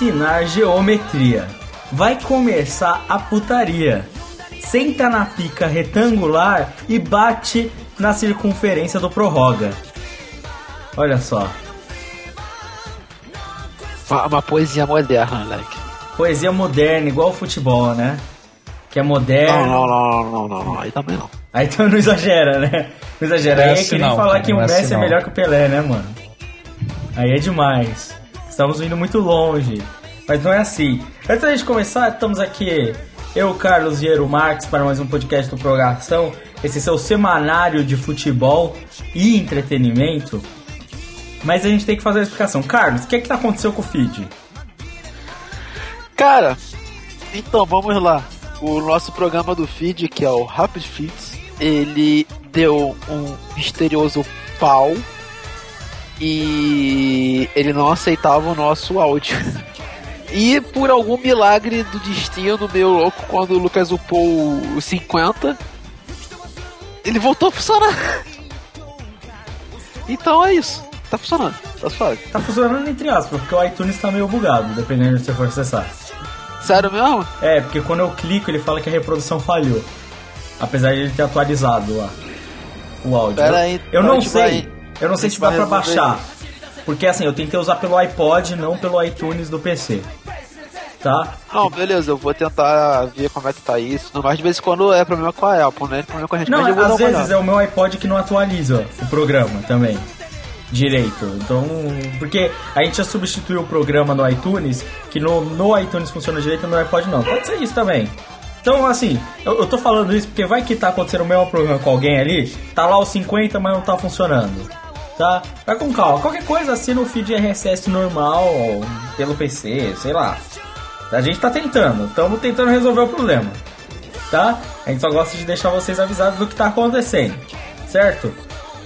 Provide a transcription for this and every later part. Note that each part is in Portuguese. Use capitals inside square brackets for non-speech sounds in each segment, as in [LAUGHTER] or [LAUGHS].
Ensinar geometria. Vai começar a putaria. Senta na pica retangular e bate na circunferência do prorroga. Olha só. Uma, uma poesia moderna, moleque. Poesia moderna, igual o futebol, né? Que é moderno. Não, não, não, não, não, não. Aí também não. Aí então não exagera, né? Não exagera. Aí é que nem não, falar cara, que o Messi assim é melhor que o Pelé, né, mano? Aí é demais. Estamos indo muito longe. Mas não é assim. Antes da gente começar, estamos aqui, eu, Carlos Viero Marques, para mais um podcast do Prorrogação. Esse é seu semanário de futebol e entretenimento. Mas a gente tem que fazer a explicação. Carlos, o que é que aconteceu com o feed? Cara, então vamos lá. O nosso programa do feed, que é o Rapid Feeds, ele deu um misterioso pau e ele não aceitava o nosso áudio. E por algum milagre do destino meu louco, quando o Lucas upou o 50, ele voltou a funcionar. Então é isso. Tá funcionando. Tá suave. Tá funcionando entre aspas, porque o iTunes tá meio bugado, dependendo de você for acessar. Sério mesmo? É, porque quando eu clico ele fala que a reprodução falhou. Apesar de ele ter atualizado lá o áudio. Pera aí, eu, eu não sei. Vai, eu não sei se dá pra baixar. Porque assim, eu tentei usar pelo iPod, não pelo iTunes do PC. Tá? Não, beleza, eu vou tentar ver como é que tá isso. Mas de vez em quando é problema com a Apple, né? Problema com a gente. Não, às vezes é o meu iPod que não atualiza o programa também. Direito. Então, porque a gente já substituiu o programa no iTunes, que no, no iTunes funciona direito no iPod não. Pode ser isso também. Então, assim, eu, eu tô falando isso porque vai que tá acontecendo o mesmo problema com alguém ali, tá lá os 50, mas não tá funcionando tá? Vai com calma. Qualquer coisa, assina o feed RSS normal pelo PC, sei lá. A gente tá tentando, estamos tentando resolver o problema, tá? A gente só gosta de deixar vocês avisados do que tá acontecendo, certo?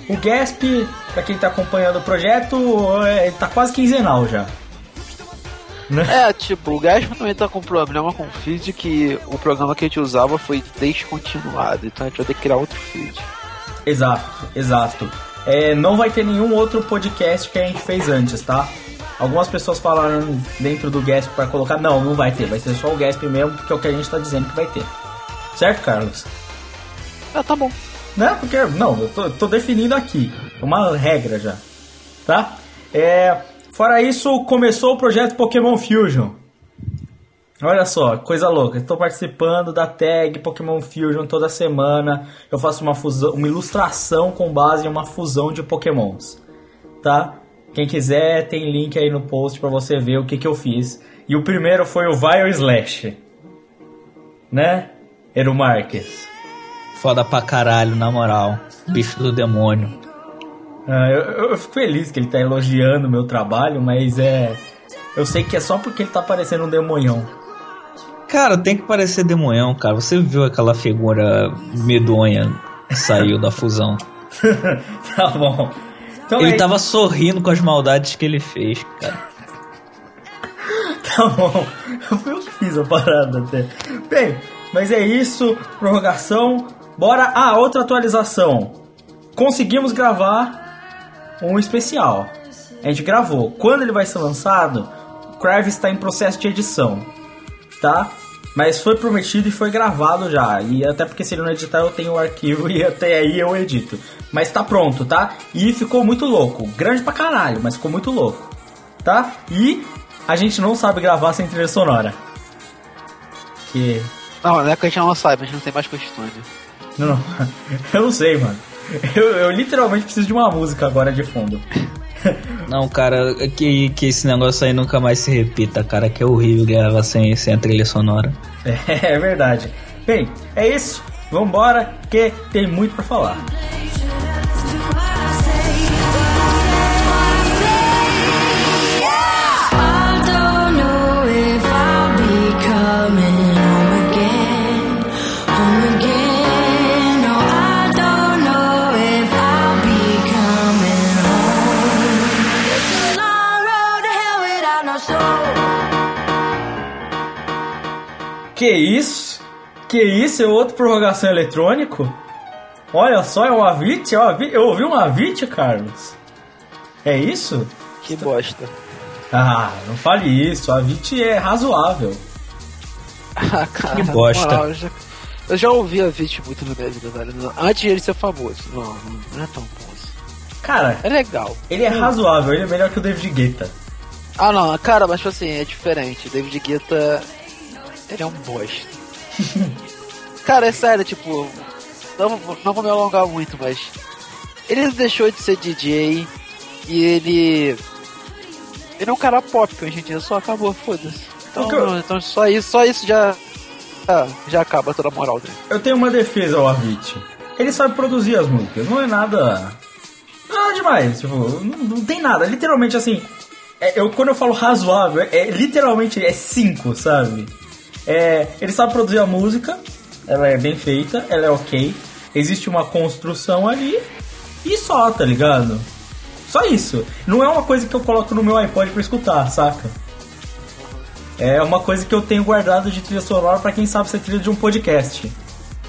O Gasp, pra quem tá acompanhando o projeto, é, tá quase quinzenal já. Né? É, tipo, o Gasp também tá com problema com o feed que o programa que a gente usava foi descontinuado, então a gente vai ter que criar outro feed. Exato, exato é, não vai ter nenhum outro podcast que a gente fez antes, tá? Algumas pessoas falaram dentro do Gasp para colocar, não, não vai ter, vai ser só o Gasp mesmo, porque é o que a gente tá dizendo que vai ter. Certo, Carlos? Ah, tá bom. Né? Porque, não, eu tô, tô definindo aqui, uma regra já, tá? É, fora isso, começou o projeto Pokémon Fusion. Olha só, coisa louca. Estou participando da tag Pokémon Fusion toda semana. Eu faço uma fusão, uma ilustração com base em uma fusão de Pokémons, tá? Quem quiser tem link aí no post para você ver o que que eu fiz. E o primeiro foi o Vile Slash, né? Eru Marques. Foda pra caralho, na moral. Bicho do demônio. Ah, eu, eu fico feliz que ele tá elogiando o meu trabalho, mas é. Eu sei que é só porque ele tá parecendo um demonhão. Cara, tem que parecer demonhão, cara. Você viu aquela figura medonha que saiu da fusão? [LAUGHS] tá bom. Então ele é... tava sorrindo com as maldades que ele fez, cara. [LAUGHS] tá bom. Eu fiz a parada até. Bem, mas é isso. Prorrogação. Bora. Ah, outra atualização. Conseguimos gravar um especial. A gente gravou. Quando ele vai ser lançado, o Kravis está em processo de edição. Tá? Mas foi prometido e foi gravado já. E até porque se ele não editar, eu tenho o arquivo [LAUGHS] e até aí eu edito. Mas tá pronto, tá? E ficou muito louco. Grande pra caralho, mas ficou muito louco. Tá? E a gente não sabe gravar sem trilha sonora. Que. Não, não é que a gente não sabe, a gente não tem mais costume. Não, não. [LAUGHS] Eu não sei, mano. Eu, eu literalmente preciso de uma música agora de fundo. [LAUGHS] Não, cara, que, que esse negócio aí nunca mais se repita, cara, que é horrível gravar sem, sem a trilha sonora. [LAUGHS] É, é verdade. Bem, é isso. Vambora, que tem muito pra falar. Que isso? Que isso? É outro prorrogação eletrônico? Olha só, é um Avit? É um? Eu ouvi um Avit, Carlos? É isso? Que bosta. Ah, não fale isso. A Avit é razoável. Ah, cara, Que bosta. moral, eu, já, eu já ouvi a Vit muito na minha vida, velho. Antes de ele ser famoso. Não, não, é tão bom assim. Cara, É legal. ele é razoável. Ele é melhor que o David Guetta. Ah, não, cara, mas tipo assim, é diferente. David Guetta, ele é um bosta. [LAUGHS] cara, é sério, tipo, não, vou- não vou me alongar muito, mas ele deixou de ser DJ e ele. Ele é um cara pop, que hoje em dia só acabou, foda-se. Então, eu- então só isso, só isso já. ah, já acaba toda a moral dele. Eu tenho uma defesa ao Avit. Ele sabe produzir as músicas. Não é nada. Nada demais. Tipo, não, não tem nada. Literalmente assim. é- eu, quando eu falo razoável, é, é literalmente é 5, sabe? É, ele sabe produzir a música. Ela é bem feita. Ela é ok. Existe uma construção ali. E só, tá ligado? Só isso. Não é uma coisa que eu coloco no meu iPod pra escutar, saca? É uma coisa que eu tenho guardado de trilha sonora pra quem sabe ser trilha de um podcast.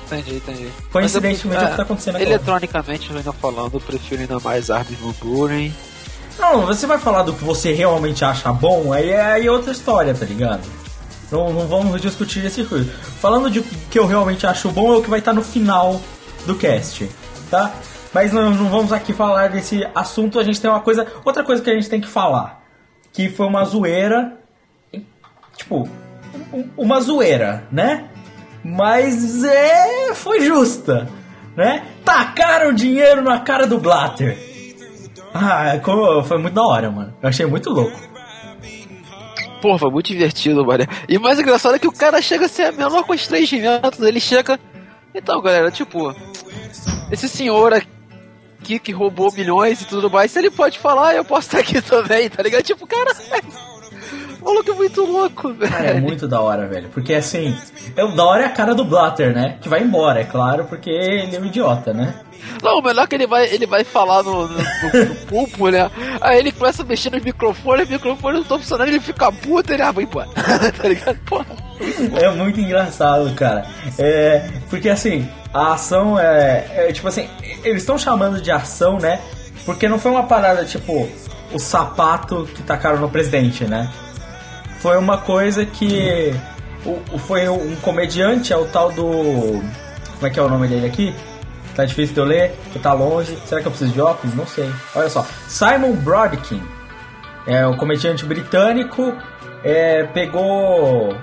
Entendi, entendi. Coincidentemente, é o que tá acontecendo agora. Eletronicamente, ainda falando, eu prefiro ainda mais Armin Van Buren. Não, você vai falar do que você realmente acha bom, aí é aí é outra história, tá ligado? Não, não vamos discutir esse coisa. Falando de que eu realmente acho bom é o que vai estar no final do cast, tá? Mas não, não vamos aqui falar desse assunto, a gente tem uma coisa. Outra coisa que a gente tem que falar. Que foi uma zoeira. Tipo, um- uma zoeira, né? Mas é. foi justa, né? Tacaram dinheiro na cara do Blatter. Ah, foi muito da hora, mano. Eu achei muito louco. Foi muito divertido, Maria. E mais engraçado é que o cara chega a ser a menor constrangimento. Ele chega. Então, galera, tipo, esse senhor aqui que roubou milhões e tudo mais, se ele pode falar, eu posso estar aqui [LAUGHS] também, tá ligado? Tipo, cara. O maluco é muito louco, Cara, é velho. muito da hora, velho. Porque assim, é, da hora é a cara do Blatter, né? Que vai embora, é claro, porque ele é um idiota, né? Não, o melhor é que ele vai, ele vai falar no, no, no- no pulpo, né? Aí ele começa a mexer nos microfones, o microfone não tá funcionando, ele fica puto, ele ah, vai embora. [LAUGHS] tá ligado? Porra. É muito engraçado, cara. É, porque assim, a ação é, é, tipo assim, eles estão chamando de ação, né? Porque não foi uma parada tipo o sapato que tacaram no presidente, né? Foi uma coisa que o, o- foi um comediante, é o tal do como é que é o nome dele aqui? Tá difícil de eu ler, que tá longe. Será que eu preciso de óculos? Não sei. Olha só, Simon Brodkin é um comediante britânico, é, pegou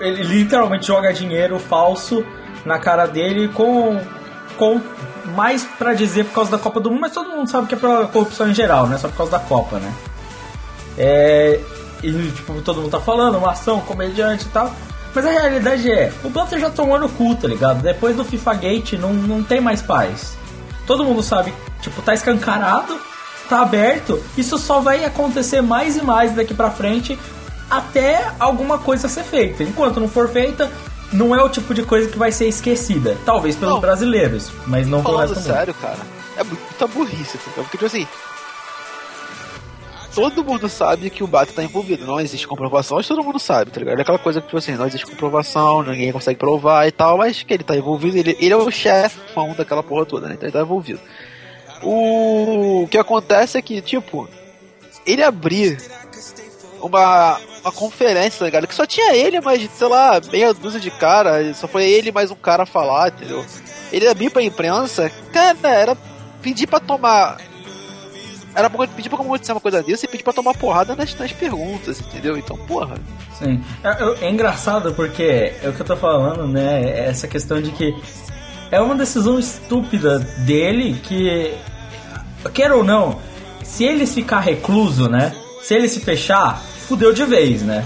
ele literalmente joga dinheiro falso na cara dele com, com mais pra dizer por causa da Copa do Mundo, mas todo mundo sabe que é pela corrupção em geral, não é só por causa da Copa, né? É, e tipo, todo mundo tá falando, uma ação, comediante e tal. Mas a realidade é, o Blatter já tomou no cu, tá ligado? Depois do FIFA Gate não, não tem mais paz. Todo mundo sabe, tipo, tá escancarado, tá aberto, isso só vai acontecer mais e mais daqui pra frente até alguma coisa ser feita. Enquanto não for feita, não é o tipo de coisa que vai ser esquecida. Talvez pelos Não. brasileiros, mas não pelo resto do mundo. sério, cara, é muita burrice? Porque, tipo assim, todo mundo sabe que o Bato tá envolvido. Não existe comprovação, mas todo mundo sabe, tá ligado? É aquela coisa que, tipo assim, não existe comprovação, ninguém consegue provar e tal, mas que ele tá envolvido, ele, ele é o chefão daquela porra toda, né? Então ele tá envolvido. O que acontece é que, tipo, ele abrir uma, uma conferência, tá ligado? Que só tinha ele, mas, sei lá, meia dúzia de cara. Só foi ele mais um cara falar, entendeu? Ele vir pra imprensa, cara, era pedir pra tomar. Era pedir pra acontecer uma coisa dessa e pedir pra tomar porrada nas, nas perguntas, entendeu? Então, porra. Sim. É, é engraçado porque é o que eu tô falando, né? é Essa questão de que é uma decisão estúpida dele que, quer ou não, se ele ficar recluso, né? Se ele se fechar, fudeu de vez, né?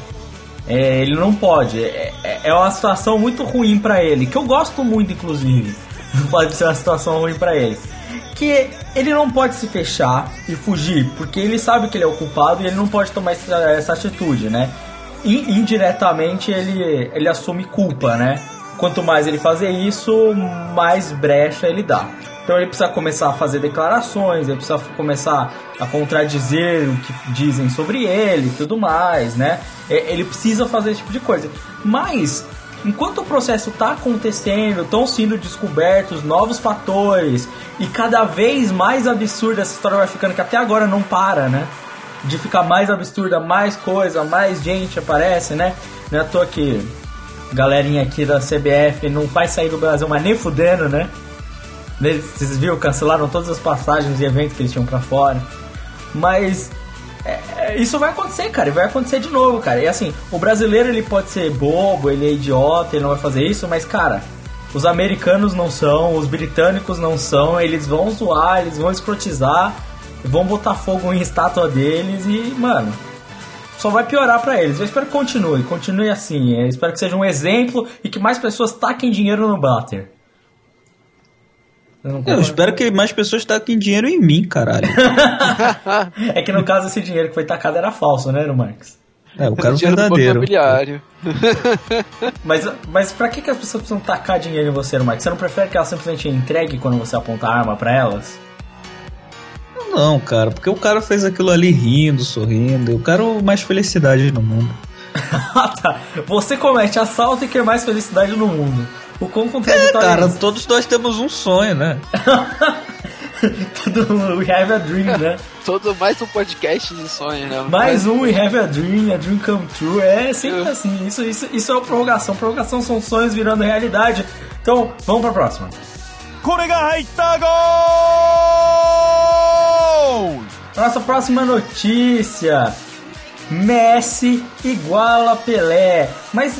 É, ele não pode. É, é- é uma situação muito ruim pra ele, que eu gosto muito, inclusive. [LAUGHS] Pode ser uma situação ruim pra ele. Que ele não pode se fechar e fugir, porque ele sabe que ele é o culpado e ele não pode tomar essa, essa atitude, né? In- indiretamente ele, ele assume culpa, né? Quanto mais ele fazer isso, mais brecha ele dá. Então ele precisa começar a fazer declarações, ele precisa começar a contradizer o que dizem sobre ele e tudo mais, né? E- Ele precisa fazer esse tipo de coisa. Mas, enquanto o processo está acontecendo, estão sendo descobertos novos fatores e cada vez mais absurda essa história vai ficando, que até agora não para, né? De ficar mais absurda, mais coisa, mais gente aparece, né? Não é à toa que galerinha aqui da CBF não vai sair do Brasil, mas nem fudendo, né? Vocês viram, cancelaram todas as passagens e eventos que eles tinham pra fora. Mas é, isso vai acontecer, cara, e vai acontecer de novo, cara. E assim, o brasileiro ele pode ser bobo, ele é idiota, ele não vai fazer isso, mas cara, os americanos não são, os britânicos não são, eles vão zoar, eles vão escrotizar, vão botar fogo em estátua deles e, mano, só vai piorar pra eles. Eu espero que continue, continue assim. Eu espero que seja um exemplo e que mais pessoas taquem dinheiro no Blatter. Eu não Eu espero que mais pessoas taquem dinheiro em mim, caralho. [LAUGHS] É que no caso esse dinheiro que foi tacado era falso, né, no Marcos? É, o cara é verdadeiro. imobiliário. [LAUGHS] Mas, mas pra que, que as pessoas precisam tacar dinheiro em você, Marcos? Você não prefere que elas simplesmente entreguem quando você aponta a arma pra elas? Não, cara, porque o cara fez aquilo ali rindo, sorrindo. Eu quero mais felicidade no mundo. [LAUGHS] Ah, tá. Você comete assalto e quer mais felicidade no mundo. O quão contraditório é, tá cara, é todos nós temos um sonho, né? [LAUGHS] Tudo We Have a Dream, né? [LAUGHS] Todo mais um podcast de sonho, né? Mais, um We Have a Dream, a Dream Come True. É sempre assim. Isso, isso, isso é uma prorrogação. Prorrogação são sonhos virando realidade. Então, vamos pra próxima. Nossa próxima notícia. Messi iguala Pelé. Mas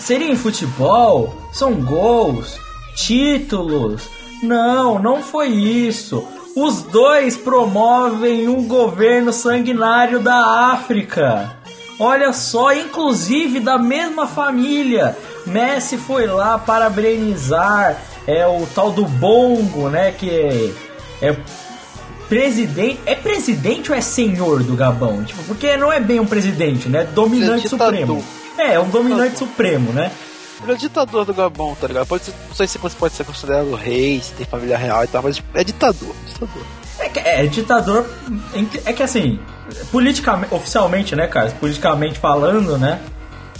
seria em futebol? São gols? Títulos? Não, não foi isso. Os dois promovem um governo sanguinário da África. Olha só, inclusive da mesma família. Messi foi lá parabenizar é o tal do Bongo, né? Que é, presidente. É presidente ou é senhor do Gabão? Tipo, porque não é bem um presidente, né? Dominante é supremo. É, é um dominante supremo, né? Ele é ditador do Gabão, tá ligado? Pode ser, não sei se você pode ser considerado rei, se tem família real e tal, mas é ditador. ditador. É, que- é ditador. É que assim, politicamente, oficialmente, né, cara? Politicamente falando, né?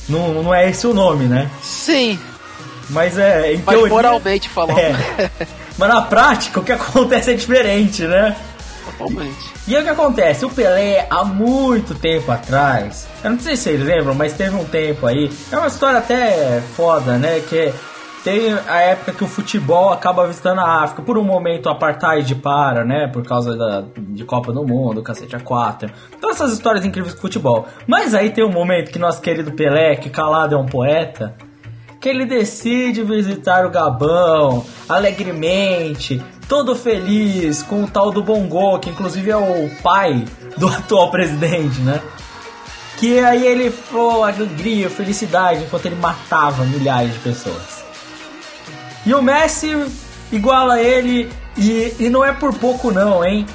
Não, não é esse o nome, né? Sim, Mas é. Em mas teoria, moralmente falando, É. [LAUGHS] Mas na prática, o que acontece é diferente, né? E o que acontece? O Pelé, há muito tempo atrás, eu não sei se vocês lembram, mas teve um tempo aí, é uma história até foda, né? Que tem a época que o futebol acaba visitando a África. Por um momento o apartheid para, né? Por causa da, de Copa do Mundo, cacete a 4. Então essas histórias incríveis do futebol. Mas aí tem um momento que nosso querido Pelé, que calado é um poeta, que ele decide visitar o Gabão alegremente, todo feliz com o tal do Bongo, que inclusive é o pai do [LAUGHS] atual presidente, né? Que aí ele foi alegria, felicidade, enquanto ele matava milhares de pessoas. E o Messi iguala ele, e, e não é por pouco não, hein?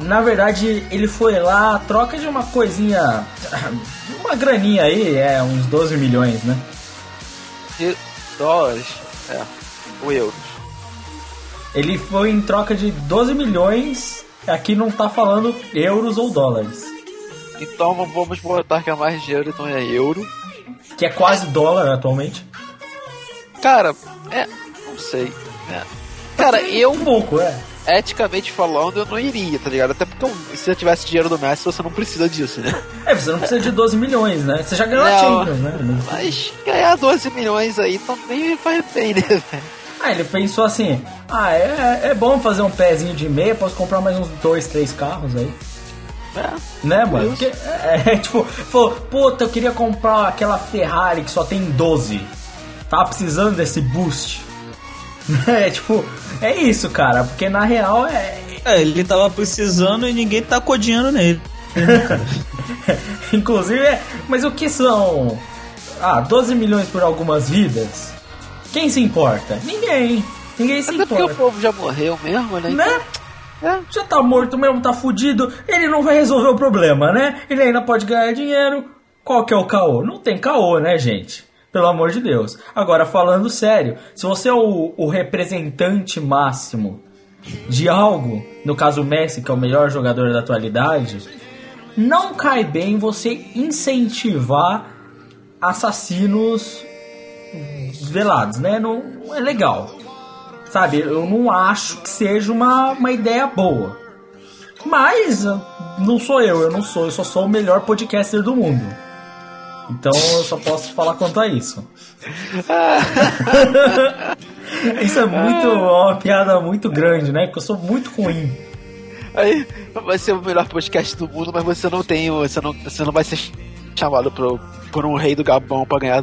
Na verdade, ele foi lá, troca de uma coisinha, [CLEARS THROAT] uma graninha aí, é uns 12 milhões, né? E dólares, é, ou euros. Ele foi em troca de 12 milhões. Aqui não tá falando euros ou dólares. Então vamos botar que é mais dinheiro, então é euro. Que é quase dólar atualmente. Cara, é, não sei. é. Cara, eu Um pouco, é. eticamente falando, eu não iria, tá ligado? Até porque se eu tivesse dinheiro do Messi, você não precisa disso, né? [LAUGHS] É, você não precisa de 12 milhões, né? Você já ganhou a. Champions, né? Mas ganhar 12 milhões aí também faz bem, né, velho? Ah, ele pensou assim: ah, é, é bom fazer um pezinho de meia, posso comprar mais uns dois, três carros aí. É. Né, mano? Porque, é, [LAUGHS] é, tipo, falou, puta, eu queria comprar aquela Ferrari que só tem 12. Tava precisando desse boost. [LAUGHS] É, tipo, é isso, cara, porque na real é. É, ele tava precisando e ninguém tacou dinheiro nele. [LAUGHS] Inclusive, é. Mas o que são. Ah, 12 milhões por algumas vidas? Quem se importa? Ninguém. Ninguém se Até porque o importa. povo já morreu mesmo, né? Né? É. Já tá morto mesmo, tá fudido. Ele não vai resolver o problema, né? Ele ainda pode ganhar dinheiro. Qual que é o caô? Não tem caô, né, gente? Pelo amor de Deus. Agora, falando sério, se você é o, o representante máximo de algo, no caso o Messi, que é o melhor jogador da atualidade, não cai bem você incentivar assassinos velados, né? Não, não é legal. Sabe, eu não acho que seja uma, uma ideia boa. Mas uh, não sou eu, eu não sou, eu só sou o melhor podcaster do mundo. Então eu só posso falar quanto a isso. [LAUGHS] isso é muito uma piada muito grande, né? Porque eu sou muito ruim. Aí vai ser o melhor podcast do mundo, mas você não tem. Você não, você não vai ser chamado pro, por um rei do Gabão pra ganhar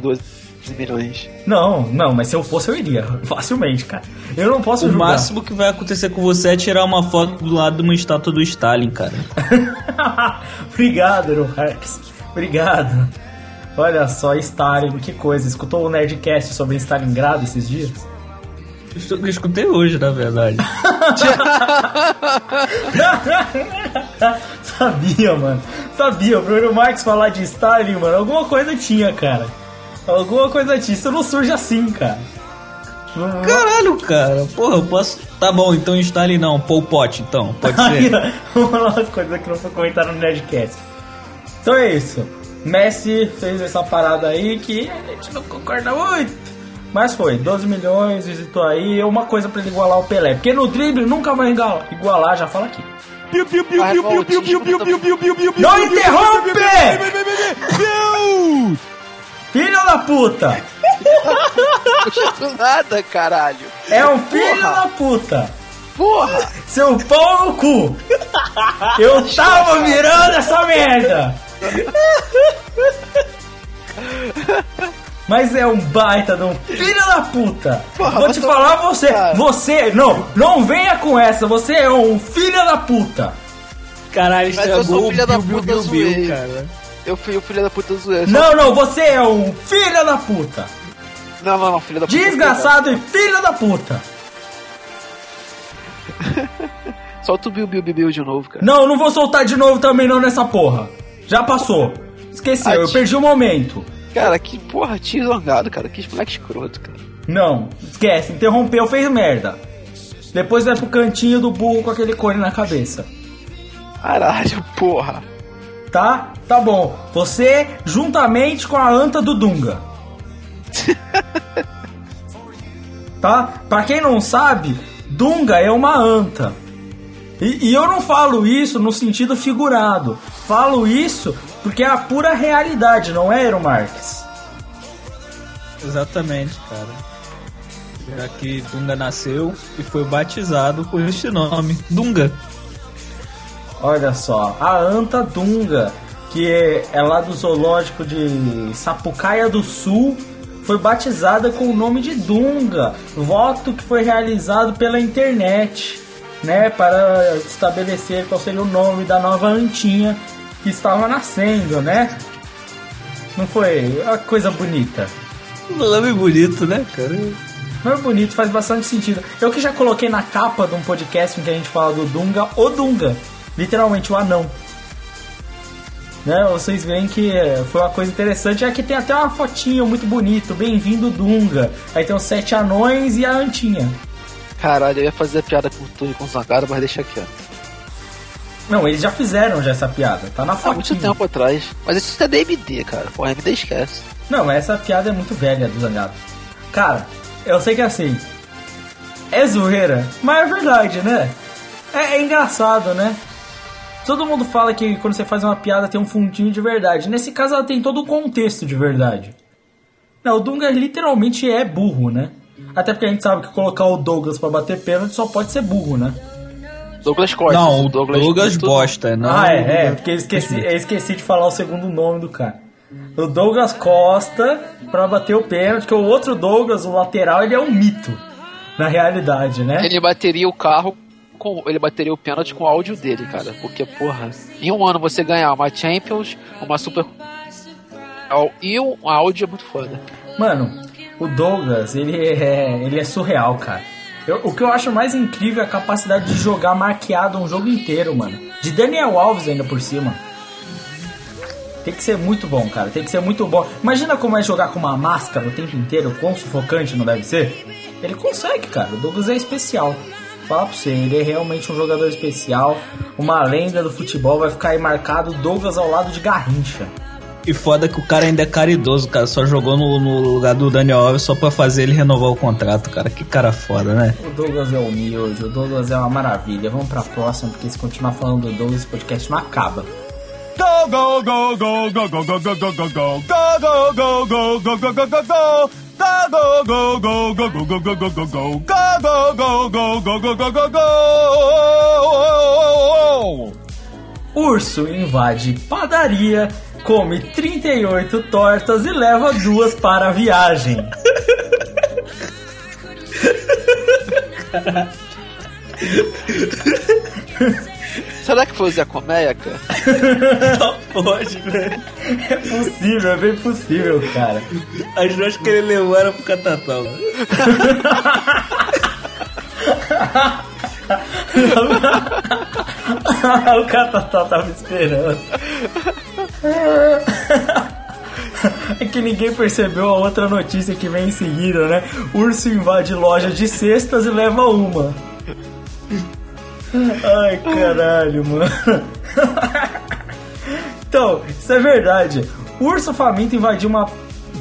12 milhões. Não, não, mas se eu fosse eu iria, [LAUGHS] facilmente, cara. Eu não posso O julgar. máximo que vai acontecer com você é tirar uma foto do lado de uma estátua do Stalin, cara. [LAUGHS] Obrigado, Marx. Obrigado. Olha só, Stalin, que coisa. Escutou o Nerdcast sobre Stalingrado esses dias? Eu escutei hoje, na verdade. [LAUGHS] Sabia, mano. Sabia, pro Marx falar de Stalin, mano, alguma coisa tinha, cara. Alguma coisa disso não surge assim, cara. Caralho, cara. Porra, eu posso. Tá bom, então instale não. Pol Pot, então. Pode ser. Uma coisa que não foi comentada no Nerdcast. Então é isso. Messi fez essa parada aí que a gente não concorda muito. Mas foi, 12 milhões, visitou aí. Uma coisa pra ele igualar o Pelé. Porque no drible nunca vai igualar, já fala aqui. Não interrompe! Deus! Filho da puta! Do [LAUGHS] nada, caralho. É um filho Porra. da puta! Porra! Seu pau no cu! Eu [LAUGHS] tava mirando essa merda! Mas é um baita de um filho da puta! Porra, Vou te falar você, cara. você, não, não venha com essa, você é um filho da puta! Caralho, Mas eu estragou sou o Bill, Bill, puta, Bill, Bill, cara. Eu fui o filho da puta zoeira. Não, não, você é um filho da puta! Não, não, não, filho da puta. Desgraçado e filho da puta! [LAUGHS] Solta o Bill Bill Bill de novo, cara. Não, não vou soltar de novo também não nessa porra. Já passou. Esqueceu, Ah, eu perdi o momento. Cara, que porra, tio zangado, cara. Que moleque escroto, cara. Não, esquece, interrompeu, fez merda. Depois vai pro cantinho do burro com aquele cone na cabeça. Caralho, porra. Tá? Tá bom. Você juntamente com a anta do Dunga. [LAUGHS] tá? Pra quem não sabe, Dunga é uma anta. E, e eu não falo isso no sentido figurado. Falo isso porque é a pura realidade, não é, Eero Marques? Exatamente, cara. Já que Dunga nasceu e foi batizado por este nome, Dunga. Olha só, a anta Dunga, que é, é lá do zoológico de Sapucaia do Sul, foi batizada com o nome de Dunga. Voto que foi realizado pela internet, né, para estabelecer qual seria o nome da nova antinha que estava nascendo, né? Não foi uma coisa bonita. Um nome bonito, né, cara? Não é bonito, faz bastante sentido. Eu que já coloquei na capa de um podcast em que a gente fala do Dunga, o Dunga. Literalmente o anão. Né? Vocês veem que é, foi uma coisa interessante. Aqui tem até uma fotinho muito bonito. Bem-vindo Dunga. Aí tem os sete anões e a antinha. Caralho, eu ia fazer a piada com tu e com o zangado, mas deixa quieto. Não, eles já fizeram já essa piada. Tá na Há muito fotinha. tempo atrás. Mas isso é DMD, cara. Porra, MD esquece. Não, mas essa piada é muito velha do Zangado. Cara, eu sei que é assim. É zoeira, mas é verdade, né? É, é engraçado, né? Todo mundo fala que quando você faz uma piada tem um fundinho de verdade. Nesse caso ela tem todo o contexto de verdade. Não, o Dunga literalmente é burro, né? Até porque a gente sabe que colocar o Douglas pra bater pênalti só pode ser burro, né? Douglas Costa. Não, o Douglas, muito- bosta, não. ah, é, é, porque eu esqueci, eu esqueci de falar o segundo nome do cara. O Douglas Costa pra bater o pênalti, que o outro Douglas, o lateral, ele é um mito. Na realidade, né? Ele bateria o carro com. Ele bateria o pênalti com o áudio dele, cara. Porque, porra, em um ano você ganhar uma Champions, uma Super. E um áudio é muito foda. Mano, o Douglas, ele é, ele é surreal, cara. Eu- o que eu acho mais incrível é a capacidade de jogar marqueado um jogo inteiro, mano. De Daniel Alves ainda por cima. Tem que ser muito bom, cara. Tem que ser muito bom. Imagina como é jogar com uma máscara o tempo inteiro, quão sufocante não deve ser. Ele consegue, cara. O Douglas é especial. Falar pra você, ele é realmente um jogador especial, uma lenda do futebol. Vai ficar aí marcado Douglas ao lado de Garrincha. E foda que o cara ainda é caridoso, cara. Só jogou no, no lugar do Daniel Alves só pra fazer ele renovar o contrato, cara. Que cara foda, né? O Douglas é humilde, o Douglas é uma maravilha. Vamos pra próxima, porque se continuar falando do Douglas, esse podcast não acaba. Go, go, go, go, go, go, go, go, go, go, go. Go, go, go, go, go, go, go, go, go. Go, go, go, go, go, go, go, go, go, go. Go, go, go, go, go, go, go, go, go. Urso invade padaria, come 38 tortas e leva duas para a viagem. [LAUGHS] Será que foi o Zé Colmeia, cara? [LAUGHS] Não pode, velho. É possível, é bem possível, cara. As duas que ele levou era pro Catatal. [LAUGHS] o Catatá tava esperando. É que ninguém percebeu a outra notícia que vem em seguida, né? Urso invade loja de cestas e leva uma. Ai, caralho, mano. Então, isso é verdade. O urso faminto invadiu uma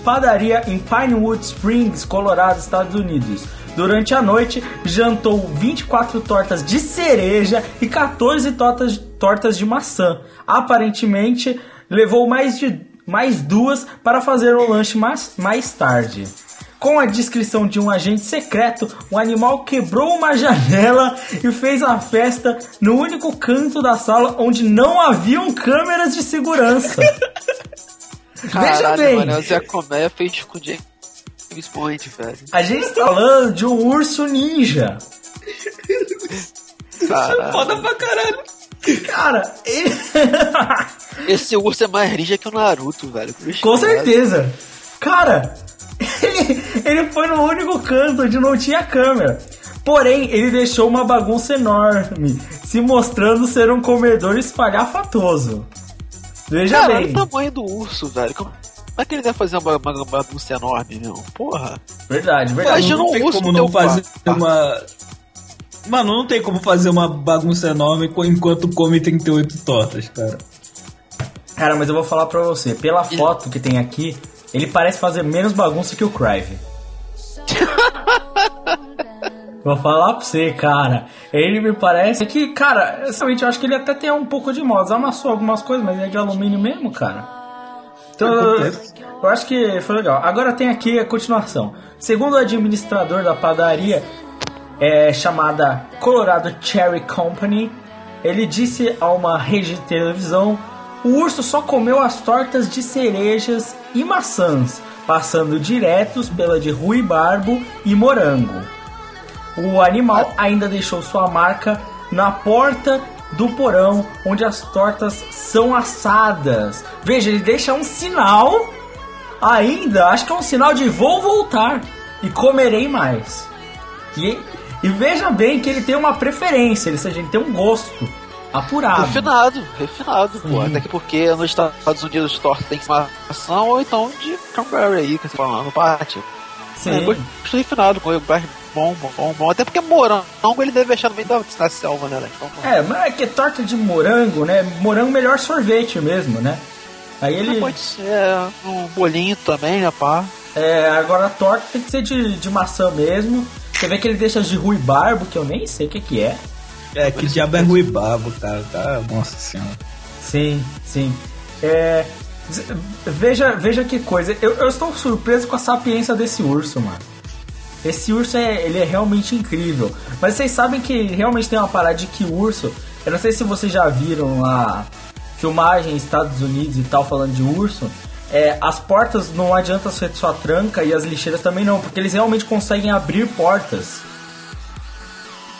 padaria em Pinewood Springs, Colorado, Estados Unidos. Durante a noite, jantou 24 tortas de cereja e 14 tortas, tortas de maçã. Aparentemente, levou mais, de, mais duas para fazer o lanche mais, mais tarde. Com a descrição de um agente secreto, o animal quebrou uma janela e fez a festa no único canto da sala onde não haviam câmeras de segurança. [LAUGHS] Veja Caralho, bem, mano, o Zé Colmeia fez com o James Bond, velho. a gente tá falando de um urso ninja. Caralho. Foda pra caralho. Cara, ele... [LAUGHS] Esse urso é mais ninja que o Naruto, velho. Com certeza. Cara, [LAUGHS] ele, ele foi no único canto onde não tinha câmera. Porém, ele deixou uma bagunça enorme, se mostrando ser um comedor espalhafatoso. Veja Cara, olha bem. o tamanho do urso, velho. Como é que ele deve fazer uma, uma bagunça enorme, meu? Porra. Verdade, verdade. Imagina não um tem urso como não fazer quarto. uma. Mano, não tem como fazer uma bagunça enorme enquanto come 38 tortas, cara. Cara, mas eu vou falar pra você, pela foto que tem aqui, ele parece fazer menos bagunça que o Crive. [LAUGHS] Vou falar pra você, cara. Ele me parece que, cara, realmente eu acho que ele até tem um pouco de moda. Amassou algumas coisas, mas é de alumínio mesmo, cara. Então, eu, Acontece. eu acho que foi legal. Agora tem aqui a continuação. Segundo o administrador da padaria, é, chamada Colorado Cherry Company, ele disse a uma rede de televisão: o urso só comeu as tortas de cerejas e maçãs, passando diretos pela de ruibarbo e morango. O animal ainda deixou sua marca na porta do porão onde as tortas são assadas. Veja, ele deixa um sinal ainda, acho que é um sinal de vou voltar e comerei mais. E, e veja bem que ele tem uma preferência, ou seja, ele tem um gosto apurado. Refinado, refinado, pô. Até que porque nos Estados Unidos torta tem que ser maçã ou então de cranberry aí, que você fala no pátio. Sim. É, gosto refinado, gosto bom, bom, bom, bom. Até porque morango ele deve deixar no meio da, da selva, né? né? Então, É, mas é que torta de morango, né? Morango melhor sorvete mesmo, né? Aí ele. Pode ser um bolinho também, né, pá? É, agora a torta tem que ser de, de maçã mesmo. Você vê que ele deixa de ruibarbo, que eu nem sei o que, que é. É, que diabo é ruibabo, cara. cara. Nossa senhora. Sim, sim. É, veja, veja que coisa. Eu, eu estou surpreso com a sapiência desse urso, mano. Esse urso é, ele é realmente incrível. Mas vocês sabem que realmente tem uma parada de que urso. Eu não sei se vocês já viram lá filmagem nos Estados Unidos e tal falando de urso. É, as portas não adianta ser só tranca e as lixeiras também não, porque eles realmente conseguem abrir portas.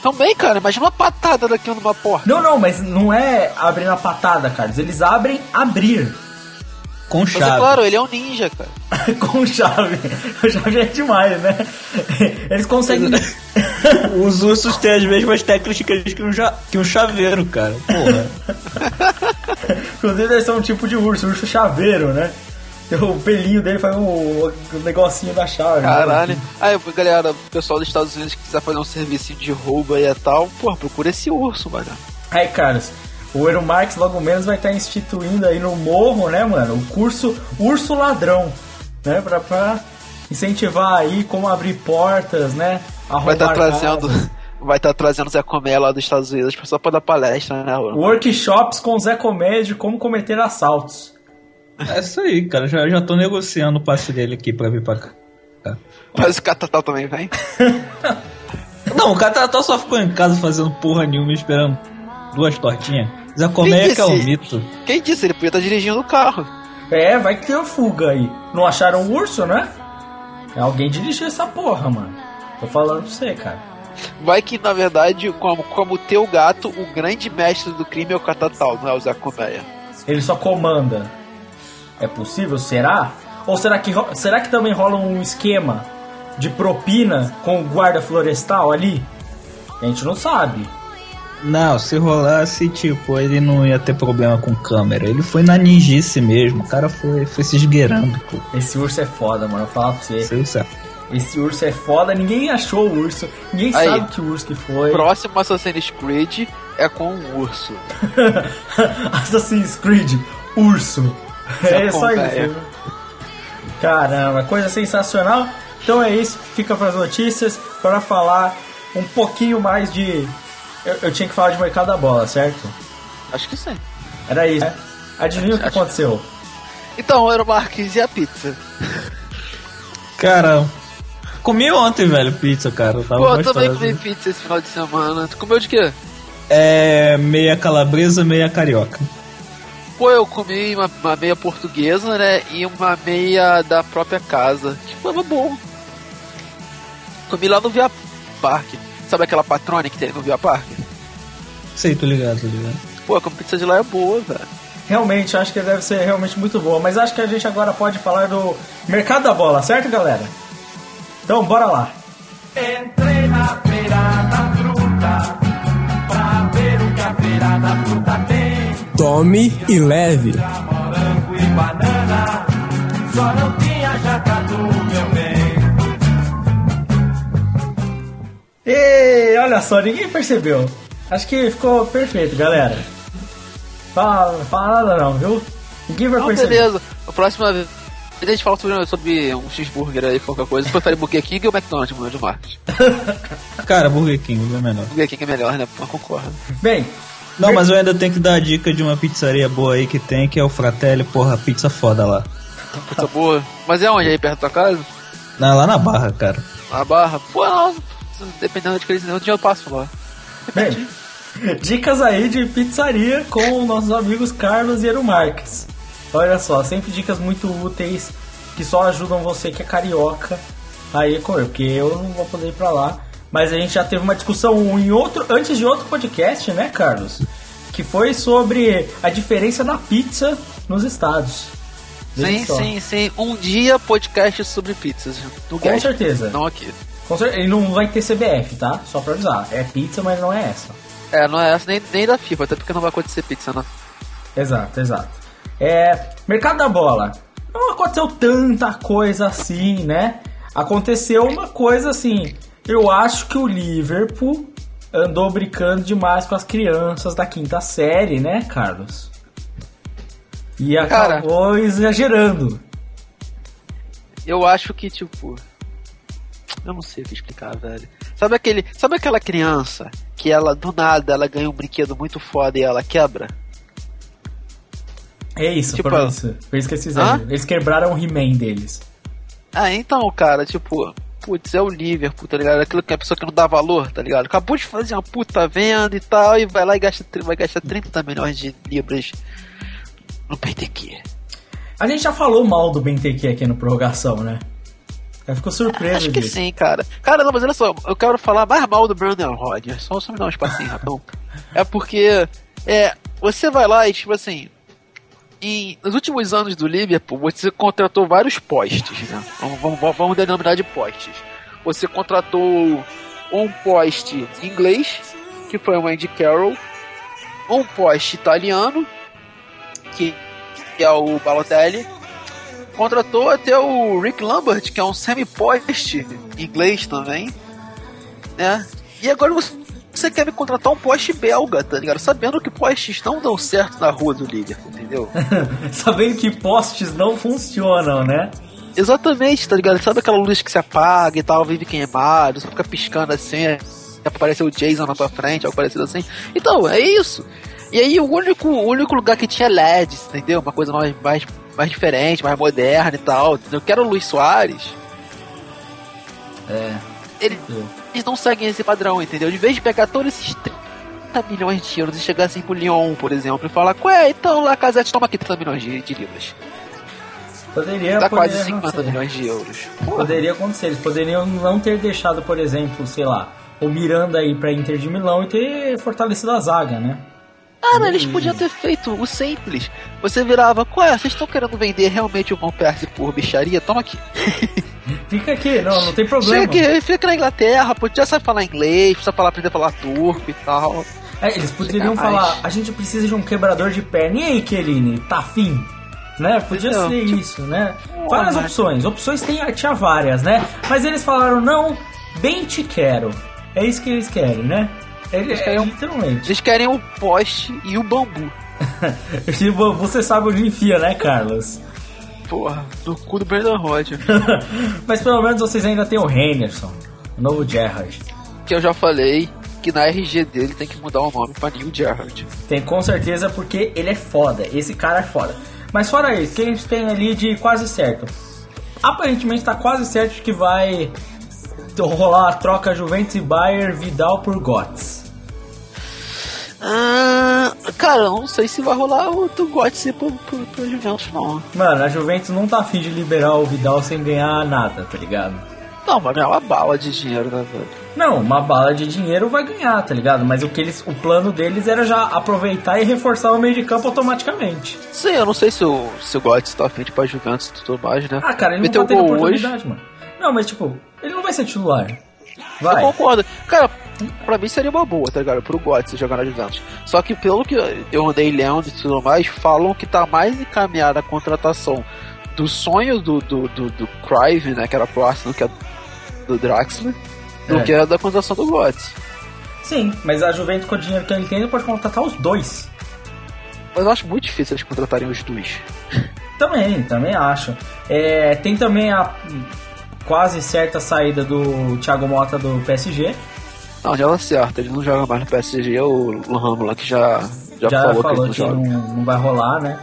Também, cara, imagina uma patada daqui numa porta. Não, não, mas não é abrir na patada, Carlos. Eles abrem abrir. Com Mas chave. é claro, ele é um ninja, cara. [LAUGHS] com chave. chave é demais, né? Eles conseguem. Os [LAUGHS] ursos têm as mesmas técnicas que um, ja- que um chaveiro, cara. Porra. [LAUGHS] Inclusive, eles são um tipo de urso, urso chaveiro, né? O pelinho dele faz um, um negocinho da chave. Caralho. Aí, galera, o pessoal dos Estados Unidos que quiser fazer um servicinho de roubo aí e tal, porra, procura esse urso, mano. Aí, caras, o Eero Marx logo menos vai estar instituindo aí no morro, né, mano? O curso Urso Ladrão, né? Pra, pra incentivar aí como abrir portas, né? Vai estar trazendo. casas. [LAUGHS] Vai estar trazendo Zé Comé lá dos Estados Unidos só pra dar palestra, né? Workshops com Zé Comédia como cometer assaltos. É isso aí, cara. Já, já tô negociando o passe dele aqui pra vir pra cá. Mas o Catatal também vem. [LAUGHS] Não, o Catatá só ficou em casa fazendo porra nenhuma esperando duas tortinhas. Zé Colmeia que é um disse? mito. Quem disse? Ele podia estar dirigindo o carro. É, vai que tem uma fuga aí. Não acharam o urso, né? Alguém dirigiu essa porra, mano. Tô falando pra você, cara. Vai que, na verdade, como, como teu gato, o grande mestre do crime é o Catatal, não é o Zé Colmeia. Ele só comanda. É possível? Será? Ou será que, será que também rola um esquema de propina com o guarda florestal ali? A gente não sabe. Não, se rolasse, tipo, ele não ia ter problema com câmera. Ele foi na ninjice mesmo. O cara foi, foi se esgueirando, pô. Esse urso é foda, mano. Vou falar pra você. Sei lá. Esse urso é foda. Ninguém achou o urso. Ninguém Aí. sabe que urso que foi. Próximo Assassin's Creed é com um urso. [LAUGHS] Assassin's Creed, urso. É só isso. velho. né? Caramba, coisa sensacional. Então é isso, fica para as notícias para falar um pouquinho mais de. Eu, eu tinha que falar de mercado da bola, certo? Acho que sim. Era isso. né? Adivinha o que Acho- aconteceu? Então, Euro Marques e a pizza? Cara, comi ontem, velho, pizza, cara. Eu tava Pô, eu também comi pizza esse final de semana. Tu comeu de quê? É meia calabresa, meia carioca. Pô, eu comi uma, uma meia portuguesa, né? E uma meia da própria casa. Que tava bom. Comi lá no Via Park. Sabe aquela patrone que tem no Via Park? Sei, tô ligado, tô ligado. Pô, a pizza de lá é boa, velho. Realmente, acho que deve ser realmente muito boa. Mas acho que a gente agora pode falar do mercado da bola, certo, galera? Então, bora lá. Entrei na feira da fruta pra ver o que a feira da fruta tem. Tome e leve. Morango e banana, só não tinha jacatu, meu bem. E olha só, ninguém percebeu. Acho que ficou perfeito, galera. Fala, fala nada não, viu? Ninguém vai Não, perceber. beleza. A próxima vez a gente fala sobre, sobre um cheeseburger aí, qualquer coisa. Você prefere Burger King ou McDonald's, mano, de Marcos? [LAUGHS] Cara, Burger King é melhor. Burger King é melhor, né? Pô, concordo. Bem, Não, mas eu ainda tenho que dar a dica de uma pizzaria boa aí que tem, que é o Fratelli, porra, pizza foda lá. Pizza boa. Mas é onde? Aí perto da tua casa? Não, lá na Barra, cara. Na barra? Pô, não. Dependendo de que eles um dia eu passo lá. bem. Dicas aí de pizzaria com nossos amigos Carlos e Eru Marques. Olha só, sempre dicas muito úteis que só ajudam você que é carioca aí a comer, porque eu não vou poder ir pra lá. Mas a gente já teve uma discussão em outro, antes de outro podcast, né, Carlos? Que foi sobre a diferença da pizza nos estados. Veja Sim, só. sim, sim. Um dia podcast sobre pizzas. Com certeza. Não aqui. Com Ele não vai ter CBF, tá? Só pra avisar. É pizza, mas não é essa. É, não é essa nem, nem da FIFA, até porque não vai acontecer pizza, né? Exato, exato. É, mercado da bola. Não aconteceu tanta coisa assim, né? Aconteceu uma coisa assim. Eu acho que o Liverpool andou brincando demais com as crianças da quinta série, né, Carlos? E Cara. acabou exagerando. Eu acho que, tipo. Eu não sei o que explicar, velho. Sabe aquele. Sabe aquela criança que ela, do nada, ela ganha um brinquedo muito foda e ela quebra? É isso, Tipo, foi isso. Foi isso que eles fizeram. Eles quebraram o He-Man deles. Ah, então, cara, tipo, putz, é o Liverpool, tá ligado? Aquilo que a pessoa que não dá valor, tá ligado? Acabou de fazer uma puta venda e tal, e vai lá e gasta, vai gastar 30 milhões de libras no PTQ. A gente já falou mal do BenTQ aqui no Prorrogação, né? Eu fico surpreso Acho que disso. sim, cara. Cara, não, mas olha só, eu quero falar mais mal do Brandon Rodgers. Só, só me dá um espacinho, rapão. [LAUGHS] É porque, é, você vai lá e, tipo assim, em, nos últimos anos do Liverpool, você contratou vários postes, né? Vamos, vamos, vamos denominar de postes. Você contratou um poste inglês, que foi o Andy Carroll, um poste italiano, que, que é o Balotelli, contratou até o Rick Lambert, que é um semi-poste inglês também, né? E agora você, você quer me contratar um poste belga, tá ligado? Sabendo que postes não dão certo na rua do Liverpool, entendeu? [LAUGHS] Sabendo que postes não funcionam, né? Exatamente, tá ligado? Sabe aquela luz que se apaga e tal, vive queimado, só fica piscando assim, é, apareceu o Jason na tua frente, algo parecido assim. Então, é isso. E aí o único, o único lugar que tinha LEDs, entendeu? Uma coisa mais, mais, mais diferente, mais moderna e tal. Eu quero o Luiz Soares. É. Ele, eles não seguem esse padrão, entendeu? De vez de pegar todos esses 30 milhões de euros e chegar assim pro Lyon, por exemplo, e falar, ué, então lá, Casete, toma aqui 30 milhões de, de libras. Poderia, Dá poderia quase 50 acontecer. milhões de euros. Porra. Poderia acontecer. Eles poderiam não ter deixado, por exemplo, sei lá, o Miranda aí pra Inter de Milão e ter fortalecido a zaga, né? Cara, eles podiam ter feito o simples. Você virava, qual é? Vocês estão querendo vender realmente o Van Persie por bicharia? Toma aqui. [LAUGHS] Fica aqui, não, não tem problema. Chega aqui, fica na Inglaterra, já sabe falar inglês, precisa falar, aprender a falar turco e tal. É, eles poderiam Chega mais. falar, a gente precisa de um quebrador de perna. E aí, Keline, tá afim? Né? Podia Entendeu? ser Tipo, isso, né? Várias mas- opções. Opções tem, tinha várias, né? Mas eles falaram, não, bem te quero. É isso que eles querem, né? Ele, Eles é, querem literalmente. Eles querem o poste e o bambu. [LAUGHS] E vo- Você sabe onde enfia, né, Carlos? Porra, no cu do Brandon Rodgers. [LAUGHS] Mas pelo menos vocês ainda tem o Henderson, o novo Gerrard. que eu já falei que na RG dele tem que mudar o nome pra Neil Gerrard. Tem com certeza porque ele é foda. Esse cara é foda. Mas fora isso, o que a gente tem ali de quase certo? Aparentemente tá quase certo de que vai rolar a troca Juventus e Bayern Vidal por Götze. Ah, cara, eu não sei se vai rolar o do Götze pro, pro, pro Juventus, não. Mano, a Juventus não tá afim de liberar o Vidal sem ganhar nada, tá ligado? Não, vai ganhar uma bala de dinheiro, né, velho? Não, uma bala de dinheiro vai ganhar, tá ligado? Mas o que eles, o plano deles era já aproveitar e reforçar o meio de campo automaticamente. Sim, eu não sei se o, se o Götze tá afim de ir pra Juventus e tudo mais, né? Ah, cara, ele Meteu não tá tendo gol hoje. oportunidade, mano. Não, mas tipo, ele não vai ser titular. Eu Vai. concordo. Cara, pra mim seria uma boa, tá ligado? Pro Götze jogar na Juventus. Só que pelo que eu andei lendo e tudo mais, falam que tá mais encaminhada a contratação do sonho do, do, do, do Crive, né? Que era pro Arsenal, que é do Draxler, do É. que a da contratação do Götze. Sim, mas a Juventus com o dinheiro que ele tem, ele pode contratar os dois. Mas eu acho muito difícil eles contratarem os dois. Também, também acho. É, tem também a quase certa saída do Thiago Mota do PSG. Não, já tá certo, ele não joga mais no PSG, o Lohan que já, já, Já, falou, falou, que que ele não não, joga. não vai rolar, né?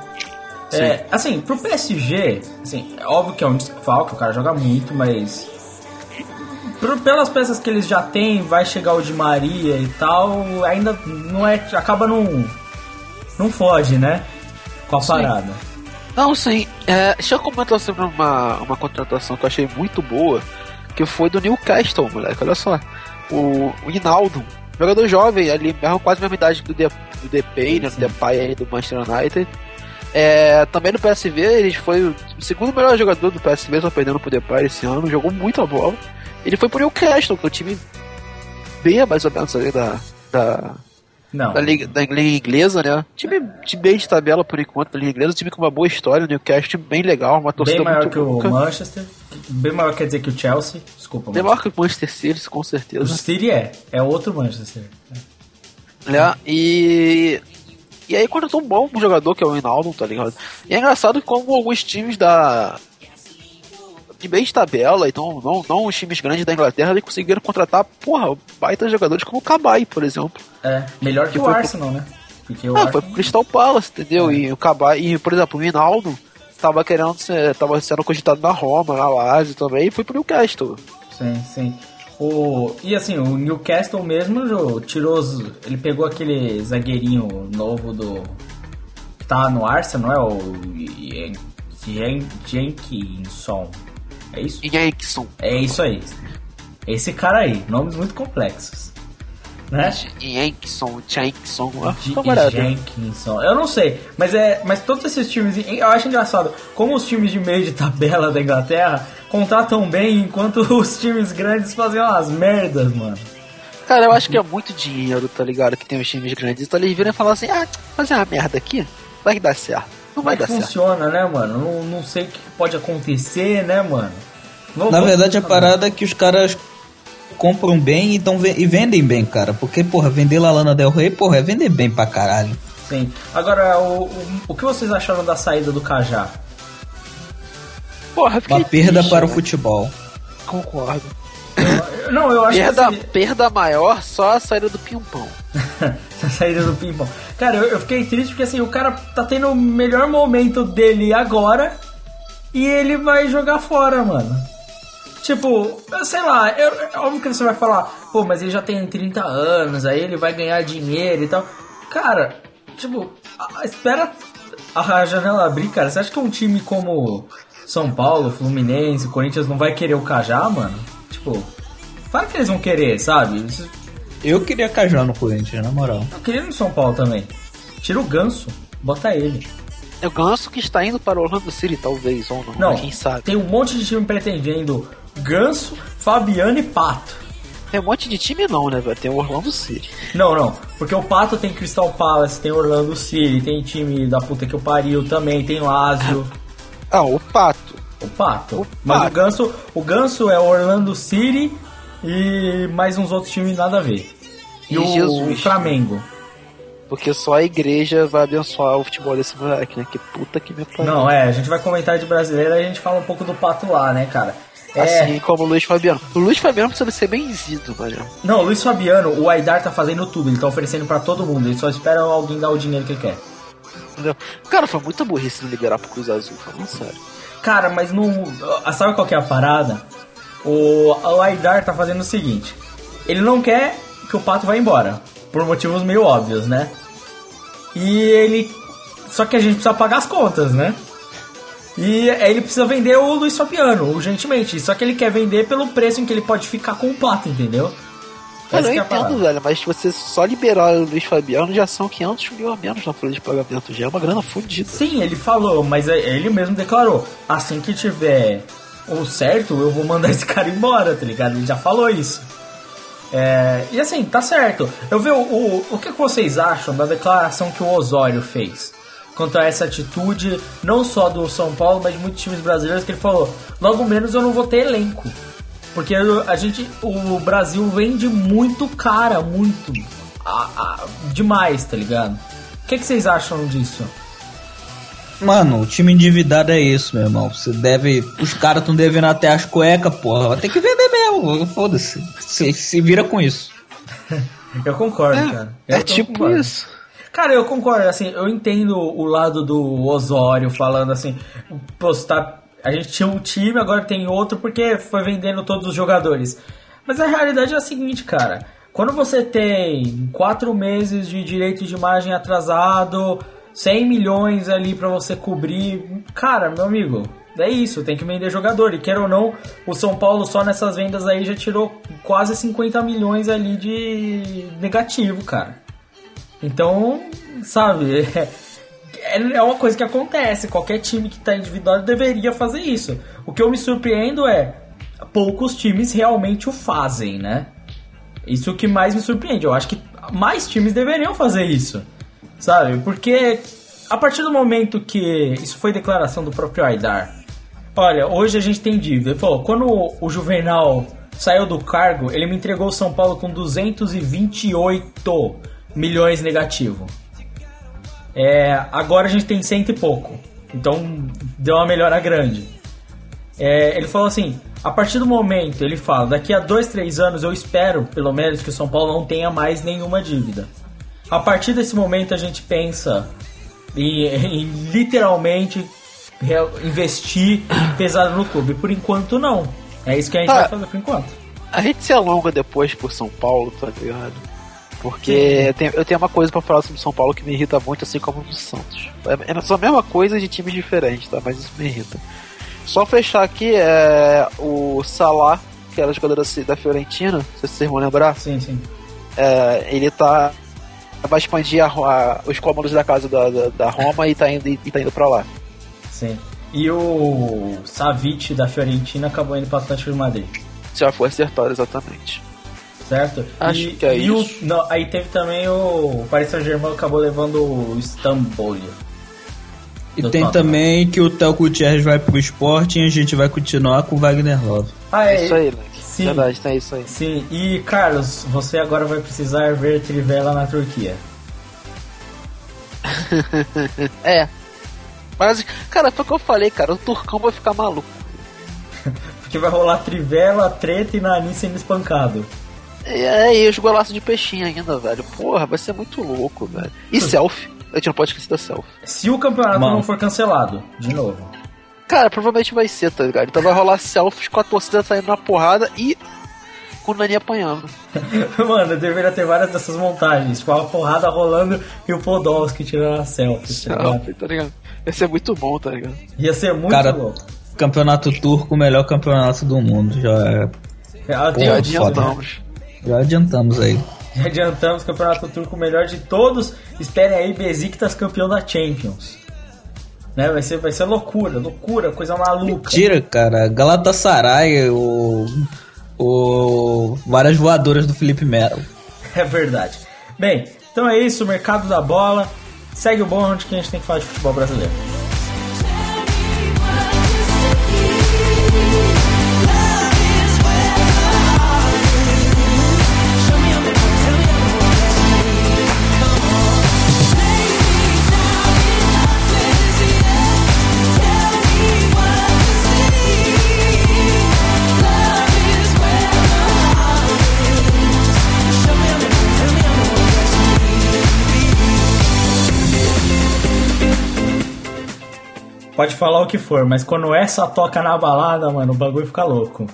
Sim. É, assim, pro PSG, assim, é óbvio que é um desfalque, o cara joga muito, mas por- pelas peças que eles já têm, vai chegar o Di Maria e tal, ainda não é, acaba não não foge, né? Com a Sim. parada. Não, sim. É, deixa eu comentar sobre uma, uma contratação que eu achei muito boa, que foi do Newcastle, moleque. Olha só. O, o Hinaldo, jogador jovem, ali, mesmo quase a mesma idade do, De, do Depay, né, do Depay aí do Manchester United. É, também no PSV, ele foi o segundo melhor jogador do PSV, só perdendo pro Depay esse ano, jogou muita bola. Ele foi pro Newcastle, que é o time bem mais ou menos ali da, da, Não. da liga, da liga inglesa, né? Time de meio de tabela por enquanto da liga inglesa, time com uma boa história, o Newcastle time bem legal, uma torcida Bem maior que o louca. Manchester. Bem maior quer dizer que o Chelsea. Desculpa, Bem que o Manchester City, com O certeza. City é. É outro Manchester. Né? E e aí contratou um bom jogador que é o Ronaldo, tá ligado? E é engraçado como alguns times da de meio de tabela, então não, não os times grandes da Inglaterra eles conseguiram contratar, porra, baita jogadores como o Cabai, por exemplo. É, melhor que, Que o foi pro- Arsenal, né? Porque o Ah, foi Arsenal... pro Crystal Palace, entendeu? E o Cabai, e por exemplo, o Minaldo tava querendo ser, tava sendo cogitado na Roma, na Lazio também, e foi pro Newcastle. Sim, sim. O... E assim, o Newcastle mesmo jo, tirou os... Ele pegou aquele zagueirinho novo do... Que tá no Arsenal, não é? O Jen- Jen- Jenkinson. É isso? Jackson. É isso aí. Esse cara aí, nomes muito complexos. Né? De camarada. Jenkinson. Eu não sei, mas é, mas todos esses times, eu acho engraçado como os times de meio de tabela da Inglaterra contratam bem, enquanto [LAUGHS] os times grandes fazem umas merdas, mano. Cara, eu acho que é muito dinheiro, tá ligado? Que tem os times grandes. Então eles viram e falam assim: ah, fazer uma merda aqui, vai dar certo. Não vai que dar certo. funciona, né, mano? Não, não sei o que pode acontecer, né, mano? Vamos- Na vamos- verdade, a parada é que os caras compram bem e, tão ve- e vendem bem, cara. Porque, porra, vender lá Lana Del Rey, porra, é vender bem pra caralho. Sim. Agora, o, o, o que vocês acharam da saída do Cajá? Porra, fiquei Uma perda triste, para o né? futebol. Concordo. Eu- Não, eu acho Perda, que assim, perda maior só a saída do Pimpão. [LAUGHS] a saída do ping-pong. Cara, eu, eu fiquei triste porque assim, o cara tá tendo o melhor momento dele agora e ele vai jogar fora, mano. Tipo, eu sei lá, eu, é óbvio que você vai falar, pô, mas ele já tem 30 anos, aí ele vai ganhar dinheiro e tal. Cara, tipo, a- espera a janela abrir, cara. Você acha que um time como São Paulo, Fluminense, Corinthians não vai querer o Cajá, mano? Tipo, claro que eles vão querer, sabe? Eu queria Cajá no Corinthians, na moral. Eu queria no São Paulo também. Tira o ganso, bota ele. É o Ganso que está indo para o Orlando City, talvez, ou não. Não, Quem sabe. tem um monte de time pretendendo Ganso, Fabiano e Pato. Tem um monte de time não, né, velho? Tem o Orlando City. Não, não, porque o Pato tem Crystal Palace, tem Orlando City, tem time da puta que eu pariu também, tem Lazio. Ah, o Pato. O Pato. O Mas Pato. o Ganso, o Ganso é Orlando City e mais uns outros times nada a ver. E, E o Jesus. Flamengo. Porque só a igreja vai abençoar o futebol desse moleque, né? Que puta que me pariu. Não, é, a gente vai comentar de brasileiro e a gente fala um pouco do Pato lá, né, cara? É, Assim como o Luiz Fabiano. O Luiz Fabiano precisa ser benzido, velho. Não, o Luiz Fabiano, o Aidar tá fazendo tudo, ele tá oferecendo pra todo mundo, ele só espera alguém dar o dinheiro que ele quer. Entendeu? Cara, foi muita burrice não liberar pro Cruz Azul, falando sério. Cara, mas não. ah, Sabe qual que é a parada? O, o Aidar tá fazendo o seguinte: ele não quer que o Pato vá embora, por motivos meio óbvios, né? E ele. Só que a gente precisa pagar as contas, né? E ele precisa vender o Luiz Fabiano, urgentemente. Só que ele quer vender pelo preço em que ele pode ficar com o Pato, entendeu? Essa eu que é entendo, velho, mas se você só liberar o Luiz Fabiano, já são 500 mil a menos na folha de pagamento. Já é uma grana fodida. Sim, ele falou, mas é- ele mesmo declarou: assim que tiver o certo, eu vou mandar [LAUGHS] esse cara embora, tá ligado? Ele já falou isso. É, e assim, tá certo. Eu vi o, o, o que vocês acham da declaração que o Osório fez quanto a essa atitude, não só do São Paulo, mas de muitos times brasileiros, que ele falou: logo menos eu não vou ter elenco. Porque a gente, o Brasil vende muito cara, muito. a- a- demais, tá ligado? O que, que vocês acham disso? Mano, o time endividado é isso, meu irmão. Você deve. Os caras tão devendo até as cuecas, porra. Vai ter que vender mesmo. Foda-se. Se, se vira com isso. [LAUGHS] Eu concordo, cara. Eu É tipo concordo. isso. Cara, eu concordo, assim, eu entendo o lado do Osório falando assim, você tá- a gente tinha um time, agora tem outro porque foi vendendo todos os jogadores. Mas a realidade é a seguinte, cara. Quando você tem quatro meses de direito de imagem atrasado, 100 milhões ali pra você cobrir, cara, meu amigo, é isso, tem que vender jogador. E quer ou não, o São Paulo só nessas vendas aí já tirou quase 50 milhões ali de negativo, cara. Então, sabe, [LAUGHS] é, é uma coisa que acontece. Qualquer time que está endividado deveria fazer isso. O que eu me surpreendo é poucos times realmente o fazem, né? Isso que mais me surpreende. Eu acho que mais times deveriam fazer isso, sabe? Porque a partir do momento que isso foi declaração do próprio Aidar, olha, hoje a gente tem dívida. Ele falou, quando o Juvenal saiu do cargo, ele me entregou o São Paulo com 228 milhões negativo. É, agora a gente tem cento e pouco. Então deu uma melhora grande. É, ele falou assim: a partir do momento, ele fala, daqui a dois, três anos eu espero, pelo menos, que o São Paulo não tenha mais nenhuma dívida. A partir desse momento a gente pensa em, em literalmente investir pesado no clube. Por enquanto, não. É isso que a gente Ah. vai fazer por enquanto. A gente se alonga depois por São Paulo, tá ligado? Porque eu tenho, eu tenho uma coisa pra falar sobre São Paulo que me irrita muito, assim como o Santos. É, é só a mesma coisa de times diferentes, tá? Mas isso me irrita. Só fechar aqui, é, o Salah, que era jogador da, da Fiorentina, se vocês vão lembrar, Sim, sim. é, ele tá. vai expandir a, a- os cômodos da casa da, da, da Roma e tá indo, e tá indo pra lá. sim. E o Savic da Fiorentina acabou indo para o Atlético de Madrid. Já foi acertado exatamente. Certo? Acho e, que é e o- isso. não, aí teve também o Paris Saint-Germain acabou levando o Istanbul. E tem Tottenham. também que o Theo Gutierrez vai pro esporte e a gente vai continuar com o Wagner Love. Ah, É isso aí, Leque. Sim. Verdade, tem isso aí. Sim, e Carlos, você agora vai precisar ver Trivela na Turquia. [LAUGHS] É. Mas, cara, foi o que eu falei, cara. O Turcão vai ficar maluco. [LAUGHS] Porque vai rolar Trivela, treta e Nani sendo espancado. É, e os golaços de peixinho ainda, velho. Porra, vai ser muito louco, velho. E selfie. A gente não pode esquecer da selfie. Se o campeonato Mano. não for cancelado, de novo. Cara, provavelmente vai ser, tá ligado? Então vai rolar selfies com a torcida saindo na porrada e com o Nani apanhando. [LAUGHS] Mano, deveria ter várias dessas montagens. Tipo, a porrada rolando e o Podolski tirando a selfie. Tá ligado? Selfie, tá ligado? Vai ser muito bom, tá ligado? Ia ser muito Cara, louco. Campeonato turco, o melhor campeonato do mundo. Já, é- Pô, um- Adiantamos. Já adiantamos aí. já adiantamos campeonato turco melhor de todos. Esperem aí, Besiktas campeão da Champions. Né? Vai, ser, vai ser loucura, loucura, coisa maluca. Tira, cara. Galatasaray, o, o. Várias voadoras do Felipe Melo. É verdade. Bem, então é isso, mercado da bola. Segue o bonde que a gente tem que falar de futebol brasileiro. Pode falar o que for, mas quando essa toca na balada, mano, o bagulho fica louco.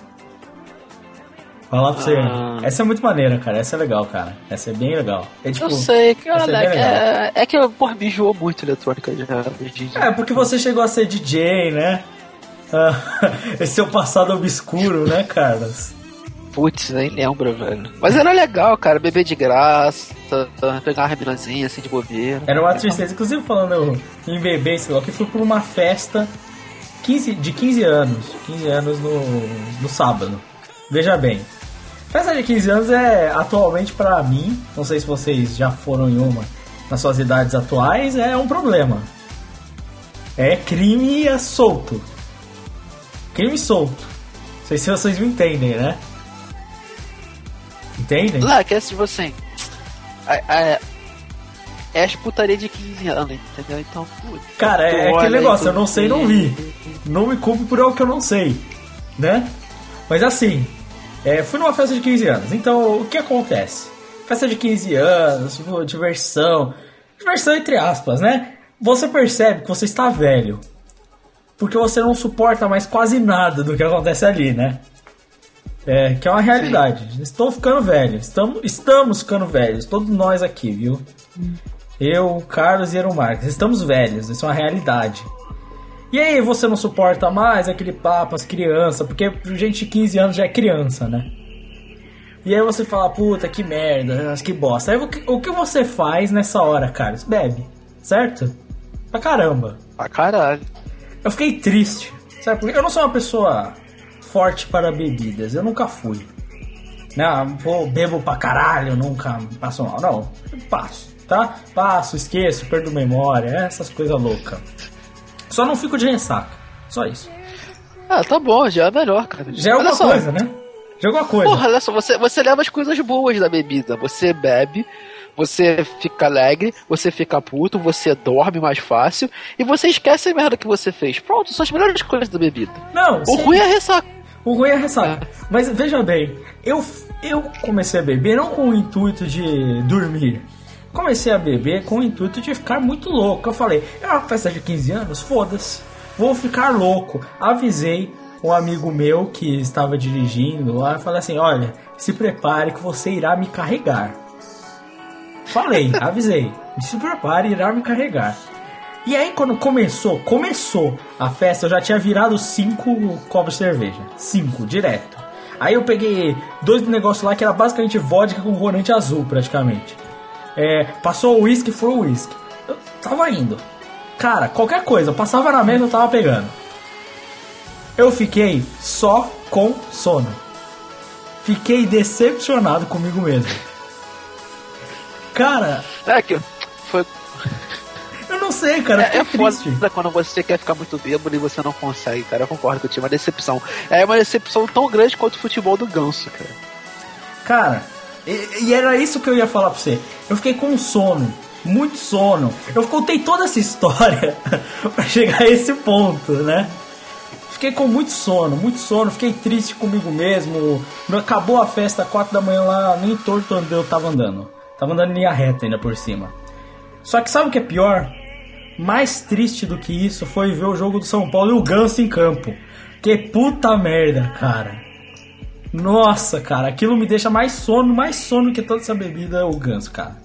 Falar pra você. Ah. Essa é muito maneira, cara. Essa é legal, cara. Essa é bem legal. É, tipo, Eu sei, cara, essa é é, é, que porra, me enjoou muito eletrônica já. É, porque você chegou a ser DJ, né? Ah, [LAUGHS] Esse seu passado obscuro, né, Carlos? Putz, nem lembro, velho. Mas era legal, cara, beber de graça, pegar uma reminazinha assim de bobeira. Era uma tristeza. Inclusive, falando em bebê, sei lá, que fui pra uma festa 15, de 15 anos. 15 anos no, no sábado. Veja bem. Festa de 15 anos é, atualmente, pra mim, não sei se vocês já foram em uma nas suas idades atuais, é um problema. É crime solto. Crime solto. Não sei se vocês me entendem, né? Entendem? Lá, que é tipo assim. a- a- é as putaria de 15 anos, entendeu? Então, putz. Cara, é olha aquele negócio, eu não sei, não vi. Não me culpe por algo que eu não sei, né? Mas assim, é, fui numa festa de 15 anos, então o que acontece? Festa de 15 anos, tipo, diversão. Diversão entre aspas, né? Você percebe que você está velho. Porque você não suporta mais quase nada do que acontece ali, né? É, que é uma realidade. Estou ficando velho. Estamos, estamos ficando velhos. Todos nós aqui, viu? Eu, Carlos e Eero Marques. Estamos velhos. Isso é uma realidade. E aí você não suporta mais aquele papo, as crianças, porque gente de 15 anos já é criança, né? E aí você fala, puta, que merda, que bosta. Aí o que, o que você faz nessa hora, Carlos? Bebe, certo? Pra caramba. Pra caralho. Eu fiquei triste, sabe? Porque eu não sou uma pessoa forte para bebidas, eu nunca fui. Não, pô, bebo pra caralho, nunca passo mal. Não, passo, tá? Passo, esqueço, perdo memória, essas coisas loucas. Só não fico de ressaca, só isso. Ah, tá bom, já é melhor, cara. Já é alguma coisa, né? Já é alguma coisa. Porra, olha só, você, você leva as coisas boas da bebida. Você bebe, Você fica alegre, você fica puto, você dorme mais fácil e você esquece a merda que você fez. Pronto, são as melhores coisas da bebida. Não, O sim. ruim é ressaca. O ruim é ressaca. Mas veja bem, eu, eu comecei a beber não com o intuito de dormir. Comecei a beber com o intuito de ficar muito louco. Eu falei, é uma festa de 15 anos? Foda-se. Vou ficar louco. Avisei um amigo meu que estava dirigindo lá. Falei assim: olha, se prepare que você irá me carregar. Falei, avisei. Se prepare, irá me carregar. E aí, quando começou, começou a festa, eu já tinha virado cinco copos de cerveja. Cinco, direto. Aí eu peguei dois negócios lá que era basicamente vodka com corante azul, praticamente. É, passou o uísque, foi o uísque. Eu tava indo. Cara, qualquer coisa, passava na mesa, eu tava pegando. Eu fiquei só com sono. Fiquei decepcionado comigo mesmo. Cara, É que foi. Não sei, cara, É, é foda quando você quer ficar muito bêbado e você não consegue, cara. Eu concordo que eu tive uma decepção. É uma decepção tão grande quanto o futebol do ganso, cara. Cara, e, e era isso que eu ia falar pra você. Eu fiquei com sono, muito sono. Eu contei toda essa [LAUGHS] história pra chegar a esse ponto, né? Fiquei com muito sono, muito sono, fiquei triste comigo mesmo. Acabou a festa, 4 da manhã lá, nem torto onde eu tava andando. Tava andando em linha reta ainda por cima. Só que sabe o que é pior? Mais triste do que isso foi ver o jogo do São Paulo e o Ganso em campo. Que puta merda, cara. Nossa, cara, aquilo me deixa mais sono, mais sono que toda essa bebida é o ganso, cara.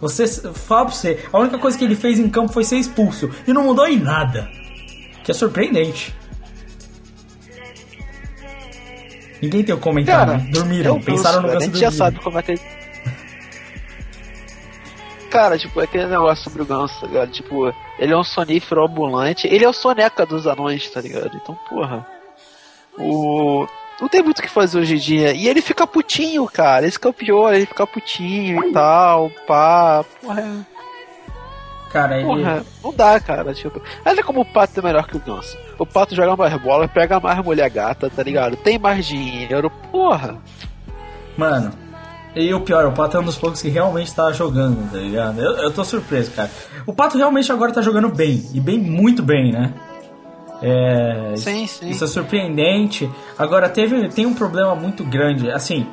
Você, fala pra você, a única coisa que ele fez em campo foi ser expulso e não mudou em nada. Que é surpreendente. Ninguém tem o comentário, Cara, dormiram, pensaram no Ganso, A gente já sabe como é que. Cara, tipo, é aquele negócio sobre o Ganso, tá ligado? Tipo, ele é um sonífero ambulante. Ele é o soneca dos anões, tá ligado? Então, porra. O. Não tem muito o que fazer hoje em dia. E ele fica putinho, cara. Esse que é o pior, ele fica putinho e tal, pá. Porra, é- Cara, ele. porra, não dá, cara. Tipo, olha como o pato é melhor que o Ganso. O pato joga mais bola, pega mais mulher gata, tá ligado? Tem mais dinheiro, porra. Mano, e o pior, o Pato é um dos poucos que realmente tá jogando, tá ligado? Eu, eu tô surpreso, cara. O Pato realmente agora tá jogando bem, e bem, muito bem, né? É, Sim, sim. Isso é surpreendente. Agora, teve, tem um problema muito grande. Assim,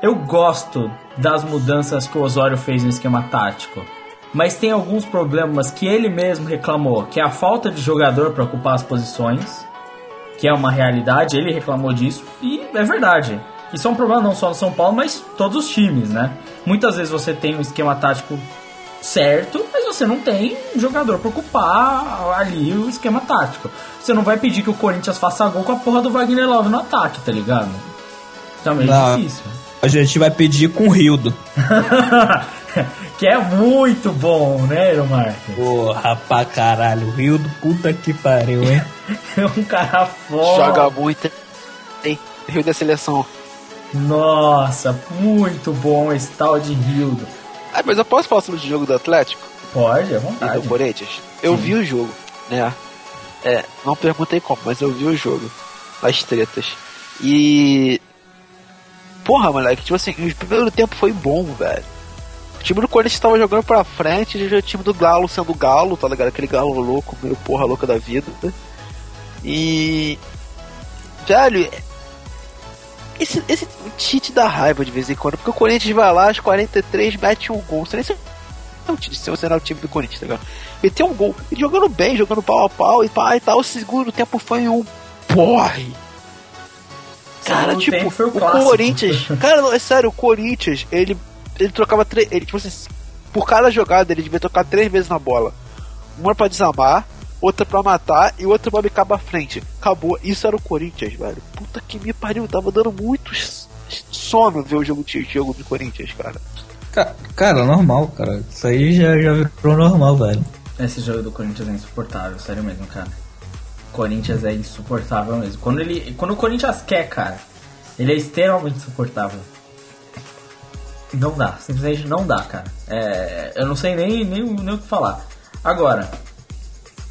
eu gosto das mudanças que o Osório fez no esquema tático. Mas tem alguns problemas que ele mesmo reclamou, que é a falta de jogador para ocupar as posições, que é uma realidade, ele reclamou disso, e é verdade. Isso é um problema não só no São Paulo, mas todos os times, né? Muitas vezes você tem um esquema tático certo, mas você não tem um jogador para ocupar ali o esquema tático. Você não vai pedir que o Corinthians faça gol com a porra do Wagner Love no ataque, tá ligado? Também é Não. difícil. A gente vai pedir com o Rildo. [LAUGHS] que é muito bom, né, Eero Marques? Porra, pra caralho. O Rildo, puta que pariu, hein? [LAUGHS] É um cara foda. Joga muito. Tem Rio da seleção. Nossa, muito bom esse tal de Rildo. Ah, mas eu posso falar sobre o jogo do Atlético Pode, à e vontade. do Corinthians? Eu vi o jogo, né? É, não perguntei como, mas eu vi o jogo. As tretas. E. Porra, moleque, tipo assim, o primeiro tempo foi bom, velho. O time do Corinthians tava jogando pra frente, e o time do Galo sendo Galo, tá ligado? Aquele Galo louco, meio porra louca da vida. E. Velho, esse, esse cheat da raiva de vez em quando, porque o Corinthians vai lá, aos 43, mete um gol. Você nem se não te se você não é o time do Corinthians, tá ligado? Meteu um gol, ele jogando bem, jogando pau a pau e pá e tal. O segundo tempo foi um porre. Cara, Segundo tipo, o o. Corinthians. [LAUGHS] Cara, não, é sério, o Corinthians, ele, ele trocava três. Ele, tipo assim, por cada jogada, ele devia tocar três vezes na bola. Uma pra desarmar, outra pra matar e outra pra bicar pra frente. Acabou. Isso era o Corinthians, velho. Puta que me pariu, tava dando muito sono ver o jogo, o jogo do Corinthians, cara. Ca- Cara, normal, cara. Isso aí já, já virou normal, velho. Esse jogo do Corinthians é insuportável, sério mesmo, cara. Corinthians é insuportável mesmo. Quando, ele, quando o Corinthians quer, cara, ele é extremamente insuportável. Não dá, simplesmente não dá, cara. É, eu não sei nem, nem, nem o que falar. Agora,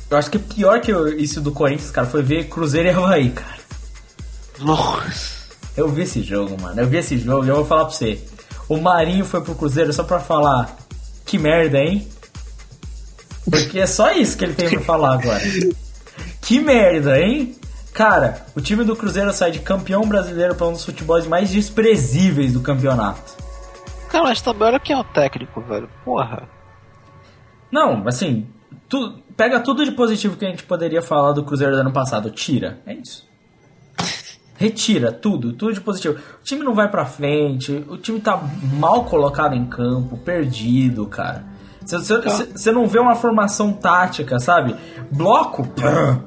eu acho que pior que eu- isso do Corinthians, cara, foi ver Cruzeiro e Havaí, cara. Nossa. Eu vi esse jogo, mano. Eu vi esse jogo e eu vou falar pra você. o Marinho foi pro Cruzeiro só pra falar que merda, hein? Porque é só isso que ele tem pra falar agora. [LAUGHS] Que merda, hein? Cara, o time do Cruzeiro sai de campeão brasileiro pra um dos futebols mais desprezíveis do campeonato. Cara, mas também olha quem é o técnico, velho. Porra. Não, assim, tu, pega tudo de positivo que a gente poderia falar do Cruzeiro do ano passado, tira. É isso. Retira tudo, tudo de positivo. O time não vai pra frente, o time tá mal colocado em campo, perdido, cara. Você não vê uma formação tática, sabe? Bloco,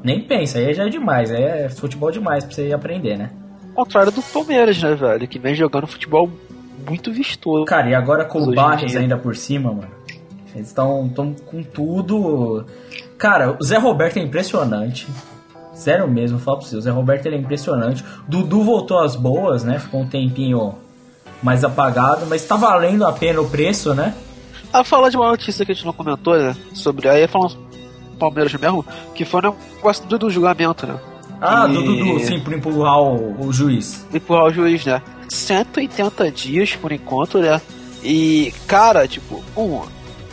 nem pensa, aí já é demais, aí é futebol demais pra você aprender, né? Ao contrário do Palmeiras, né, velho? Que vem jogando futebol muito vistoso. Cara, e agora com o Barres ainda por cima, mano. Eles estão com tudo. Cara, o Zé Roberto é impressionante. Sério mesmo, falo pra você. O Zé Roberto ele é impressionante. Dudu voltou às boas, né? Ficou um tempinho mais apagado, mas tá valendo a pena o preço, né? Ah, falar de uma notícia que a gente não comentou, né? Sobre. Aí falando do Palmeiras mesmo, que foi o negócio do, do julgamento, né? Ah, E- do Dudu, sim, por empurrar o, o juiz. empurrar o juiz, né? 180 dias por enquanto, né? E, cara, tipo, um,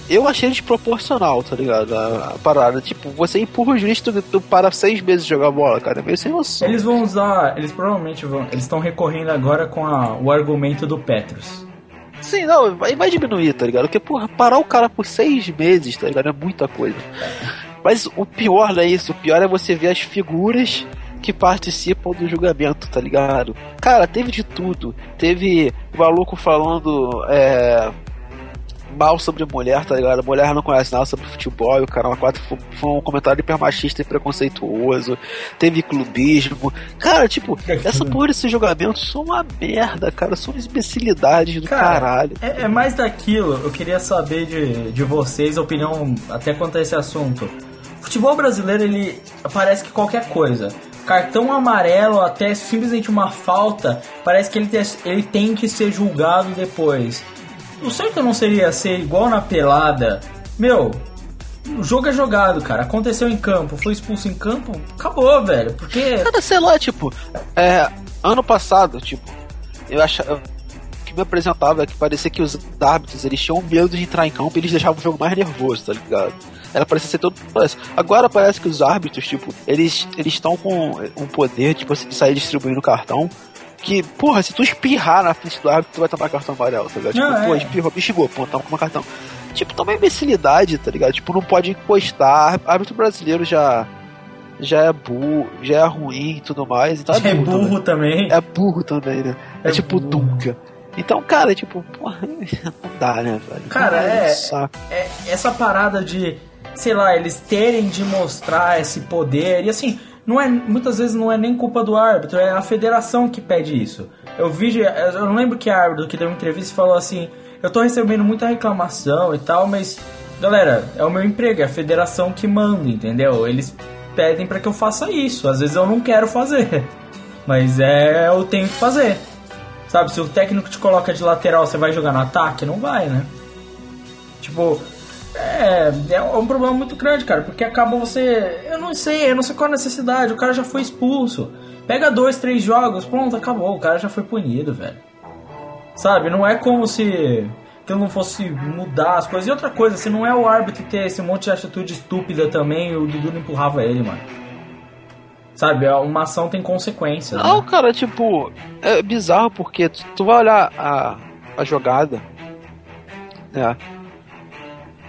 eu achei desproporcional, tá ligado? A, a parada. Tipo, você empurra o juiz tu, tu para seis meses de jogar bola, cara. É meio sem noção. Eles vão usar, eles provavelmente vão, eles estão recorrendo agora com a- o argumento do Petros. Sim, não, vai, vai diminuir, tá ligado? Porque, porra, parar o cara por seis meses, tá ligado? É muita coisa. Mas o pior não é isso, o pior é você ver as figuras que participam do julgamento, tá ligado? Cara, teve de tudo. Teve o maluco falando é, mal sobre mulher, tá ligado? A mulher não conhece nada sobre futebol, e o cara quatro foi, foi um comentário hiper machista e preconceituoso. Teve clubismo. Cara, tipo, essa porra desses julgamentos são uma merda, cara. São imbecilidades do Cara, caralho. É, é mais daquilo, eu queria saber de, de vocês a opinião até quanto a esse assunto. Futebol brasileiro, ele parece que qualquer coisa. Cartão amarelo, até simplesmente uma falta, parece que ele, te- ele tem que ser julgado depois. O certo não seria ser igual na pelada? Meu, o jogo é jogado, cara. Aconteceu em campo, foi expulso em campo, acabou, velho. Porque. Cara, sei lá, tipo, é, ano passado, tipo, eu achava. Que me apresentava é que parecia que os árbitros eles tinham medo de entrar em campo e eles deixavam o jogo mais nervoso, tá ligado? Ela parecia ser todo. Agora parece que os árbitros, tipo, eles eles estão com um poder, tipo, assim, de sair distribuindo cartão. Que, porra, se tu espirrar na frente do árbitro, tu vai tomar cartão amarelo, tá ligado? Tipo, Não, pô, é. espirrou, me xingou, pô, toma com cartão. Tipo, toma imbecilidade, tá ligado? Tipo, não pode encostar. Árbitro brasileiro já já é burro, já é ruim e tudo mais. Então [LAUGHS] é também. burro também. É burro também, né? É, É tipo burro. Dunga. Então, cara, tipo, porra, [LAUGHS] não dá, né, velho? Cara, é- é, essa parada de, sei lá, eles terem de mostrar esse poder. E assim, não é, muitas vezes não é nem culpa do árbitro, é a federação que pede isso. Eu vi, eu não lembro que árbitro que deu uma entrevista e falou assim: Eu tô recebendo muita reclamação e tal, mas, galera, é o meu emprego, é a federação que manda, entendeu? Eles pedem pra que eu faça isso. Às vezes eu não quero fazer, [LAUGHS] mas é, eu tenho que fazer. Sabe, se o técnico te coloca de lateral, você vai jogar no ataque? Não vai, né? Tipo, é, é um problema muito grande, cara, porque acaba você. Eu não sei, eu não sei qual a necessidade, o cara já foi expulso. Pega dois, três jogos, pronto, acabou, o cara já foi punido, velho. Sabe, não é como se que não fosse mudar as coisas. E outra coisa, se não é o árbitro ter esse monte de atitude estúpida também, o Dudu não empurrava ele, mano. Sabe, uma ação tem consequências. Não, né? cara, tipo, é bizarro porque tu, tu vai olhar a, a jogada. né?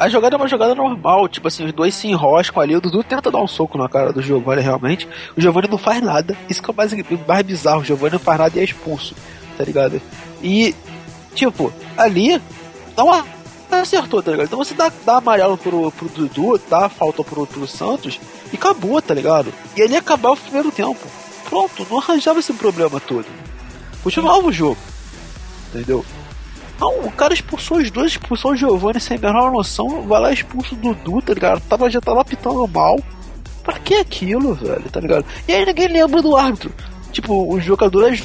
A jogada é uma jogada normal, tipo assim, os dois se enroscam ali, o Dudu tenta dar um soco na cara do Giovanni realmente, o Giovanni não faz nada, isso que é o mais, mais bizarro, o Giovanni não faz nada e é expulso, tá ligado? E, tipo, ali, não a- acertou, tá ligado? Então você dá, dá amarelo pro, pro Dudu, dá falta pro, pro Santos e acabou, tá ligado? E ali acabava o primeiro tempo. Pronto, não arranjava esse problema todo. Continuava o jogo. Entendeu? Não, o cara expulsou os dois, expulsou o Giovanni sem a menor noção, vai lá e expulsa o Dudu, tá ligado? Tava, já tava pitando mal. Pra que aquilo, velho, tá ligado? E aí ninguém lembra do árbitro. Tipo, o jogador é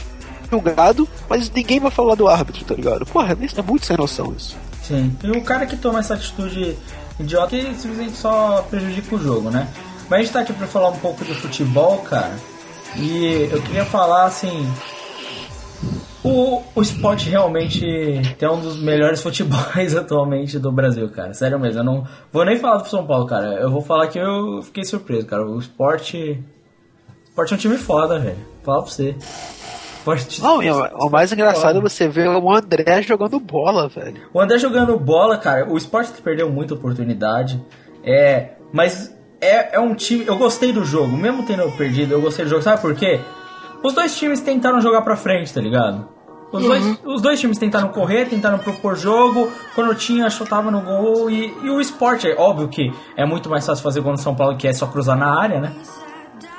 julgado, mas ninguém vai falar do árbitro, tá ligado? Porra, isso é muito sem noção isso. Sim. E o cara que toma essa atitude idiota, ele simplesmente só prejudica o jogo, né? Mas a gente tá aqui pra falar um pouco de futebol, cara. E eu queria falar assim. O, o esporte realmente tem um dos melhores [LAUGHS] futebols atualmente do Brasil, cara. Sério mesmo. Eu não vou nem falar do São Paulo, cara. Eu vou falar que eu fiquei surpreso, cara. O esporte. O esporte é um time foda, velho. Vou falar pra você. Esporte- Não, o mais engraçado é você ver o André jogando bola, velho. O André jogando bola, cara, o esporte perdeu muita oportunidade. É. Mas é, é um time. Eu gostei do jogo, mesmo tendo perdido, eu gostei do jogo. Sabe por quê? Os dois times tentaram jogar pra frente, tá ligado? Os, dois, os dois times tentaram correr, tentaram propor jogo. Quando tinha, chutava no gol. E, e o esporte, é óbvio que é muito mais fácil fazer gol no São Paulo, que é só cruzar na área, né?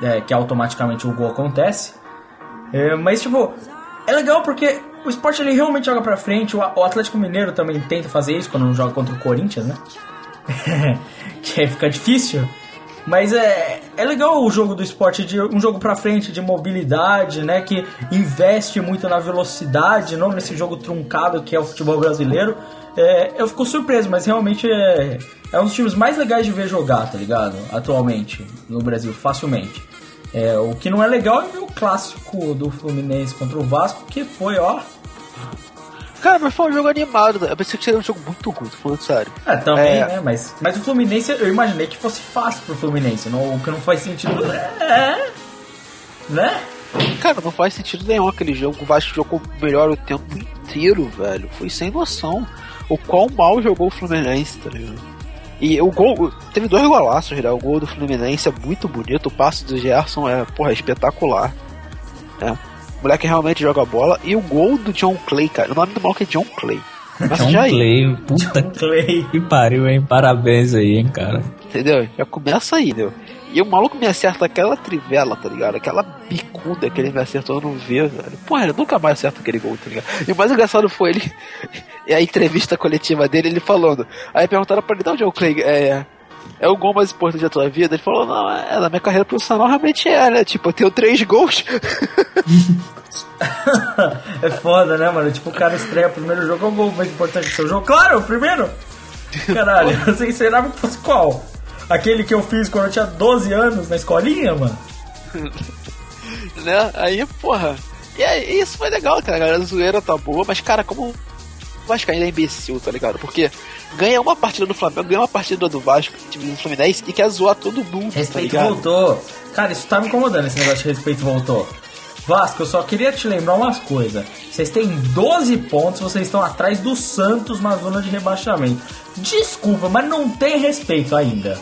É, que automaticamente o gol acontece. É, mas, tipo, é legal porque o esporte ele realmente joga pra frente. O, o Atlético Mineiro também tenta fazer isso quando não joga contra o Corinthians, né? [LAUGHS] que aí fica difícil. Mas é, é legal o jogo do esporte, de um jogo pra frente, de mobilidade, né? Que investe muito na velocidade, não nesse jogo truncado que é o futebol brasileiro. É, eu fico surpreso, mas realmente é, é um dos times mais legais de ver jogar, tá ligado? Atualmente, no Brasil, facilmente. É, o que não é legal é ver o clássico do Fluminense contra o Vasco, que foi, ó. Cara, mas foi um jogo animado. Eu pensei que seria um jogo muito ruim, tô falando sério. É, também, É. né? Mas, mas o Fluminense, eu imaginei que fosse fácil pro Fluminense, não, o que não faz sentido. É. Né? Cara, não faz sentido nenhum aquele jogo. O Vasco jogou melhor o tempo inteiro, velho. Foi sem noção. O quão mal jogou o Fluminense, tá ligado? E o gol. Teve dois golaços, né? O gol do Fluminense é muito bonito. O passe do Gerson é, porra, espetacular. É. O moleque realmente joga bola. E o gol do John Clay, cara. O nome do maluco é John Clay. Mas John já aí, Clay, puta Clay. que pariu, hein? Parabéns aí, hein, cara. entendeu? Já começa aí, entendeu? E o maluco me acerta aquela trivela, tá ligado? Aquela bicuda que ele me acertou no V, velho. Porra, ele nunca mais acerta aquele gol, tá ligado? E o mais engraçado foi ele. [LAUGHS] E a entrevista coletiva dele, ele falando. Aí perguntaram pra ele, não, John Craig, é. É o gol mais importante da tua vida? Ele falou, não, é, na minha carreira profissional realmente é, né? Tipo, eu tenho três gols. [LAUGHS] é foda, né, mano? Tipo, o cara estreia o primeiro jogo, é o gol mais importante do seu jogo. Claro, o primeiro! Caralho, você esperava que fosse qual? Aquele que eu fiz quando eu tinha 12 anos na escolinha, mano? [LAUGHS] né? Aí, porra. E aí, isso foi legal, cara. A zoeira tá boa, mas, cara, como Vasco ainda é imbecil, tá ligado? Porque ganha uma partida do Flamengo, ganha uma partida do Vasco, time do Fluminense, e quer zoar todo mundo, tá Respeito ligado? voltou. Cara, isso tá me incomodando, esse negócio de respeito voltou. Vasco, eu só queria te lembrar umas coisas. Vocês têm 12 pontos, vocês estão atrás do Santos na zona de rebaixamento. Desculpa, mas não tem respeito ainda.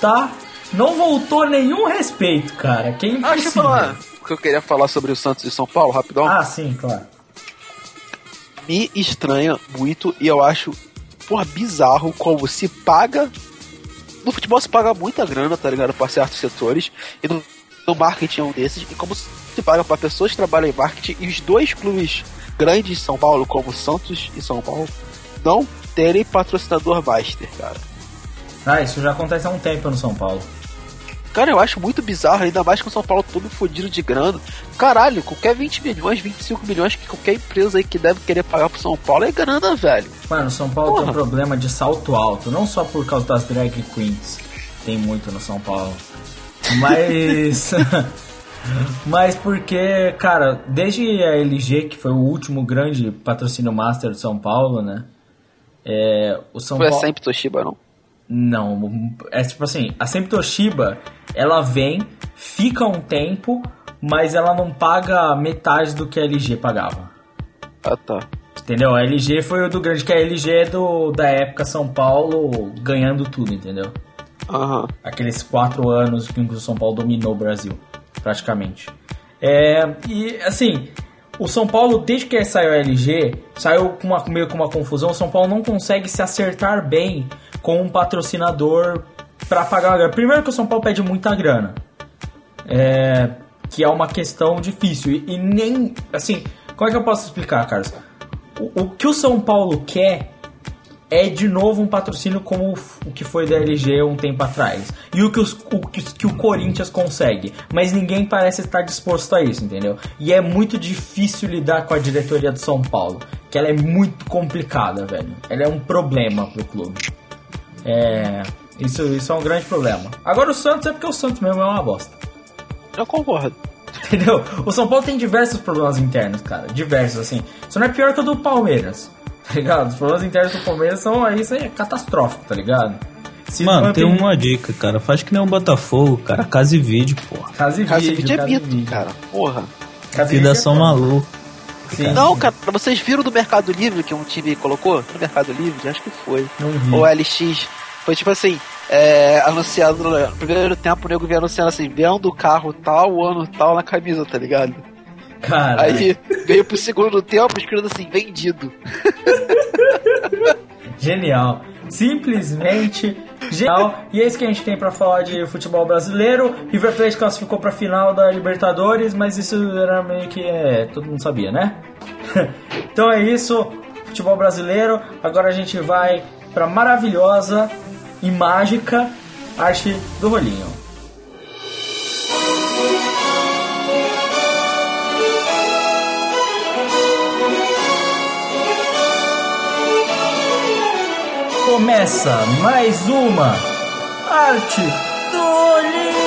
Tá? Não voltou nenhum respeito, cara. Que é Ah, deixa eu falar o que eu queria falar sobre o Santos e São Paulo, rapidão. Ah, sim, claro. Me estranha muito e eu acho, porra, bizarro como se paga. No futebol se paga muita grana, tá ligado? Pra certos setores. E no, no marketing é um desses. E como se paga pra pessoas que trabalham em marketing. E os dois clubes grandes de São Paulo, como Santos e São Paulo, não terem patrocinador master, cara. Ah, isso já acontece há um tempo no São Paulo. Cara, eu acho muito bizarro, ainda mais com o São Paulo todo fodido de grana. Caralho, qualquer 20 milhões, 25 milhões que qualquer empresa aí que deve querer pagar pro São Paulo é grana, velho. Mano, São Paulo tem um Porra. problema de salto alto, não só por causa das drag queens. Tem muito no São Paulo. Mas. [LAUGHS] Mas porque, cara, desde a LG, que foi o último grande patrocínio master de São Paulo, né? É, o São Foi Paulo. sempre Toshiba, não? Não, é tipo assim, a Sempre Toshiba, ela vem, fica um tempo, mas ela não paga metade do que a LG pagava. Ah, tá. Entendeu? A LG foi o do grande, que a LG é do, da época São Paulo ganhando tudo, entendeu? Aham. Aqueles quatro anos que o São Paulo dominou o Brasil, praticamente. É, e assim, o São Paulo, desde que saiu a LG, saiu com uma, meio com uma confusão. O São Paulo não consegue se acertar bem com um patrocinador para pagar a grana. Primeiro que o São Paulo pede muita grana. É, que é uma questão difícil. E, e nem. Assim, como é que eu posso explicar, Carlos? O, o que o São Paulo quer é de novo um patrocínio como o o que foi da LG um tempo atrás. E o que, os- o que, que o Corinthians consegue. Mas ninguém parece estar disposto a isso, entendeu? E é muito difícil lidar com a diretoria do São Paulo. Que ela é muito complicada, velho. Ela é um problema pro clube. É. Isso, isso é um grande problema. Agora o Santos é porque o Santos mesmo é uma bosta. Eu concordo. Entendeu? O São Paulo tem diversos problemas internos, cara. Diversos, assim. Isso não é pior que o do Palmeiras. Tá ligado? Os problemas internos do Palmeiras são aí, isso aí é catastrófico, tá ligado? Se Mano, tem uma dica, cara. Faz que nem um Botafogo, cara. Casa e vídeo, porra. Casa e Cara, esse vídeo, vídeo é casa mito, cara. Porra. Casa Vida vídeo é maluco. Sim, Não, cara, vocês viram do Mercado Livre que um time colocou? No Mercado Livre? Acho que foi. Não vi. Ou LX. Foi tipo assim, é, anunciado no primeiro tempo o nego vinha anunciando assim, vendo o carro tal, o ano tal na camisa, tá ligado? Cara, Aí veio pro segundo tempo escrito assim, vendido. genial. Simplesmente genial. E é isso que a gente tem pra falar de futebol brasileiro. River Plate classificou pra final da Libertadores, mas isso era meio que é, todo mundo sabia, né? [LAUGHS] então é isso, futebol brasileiro. Agora a gente vai pra maravilhosa e mágica arte do rolinho. Começa mais uma arte do olhinho.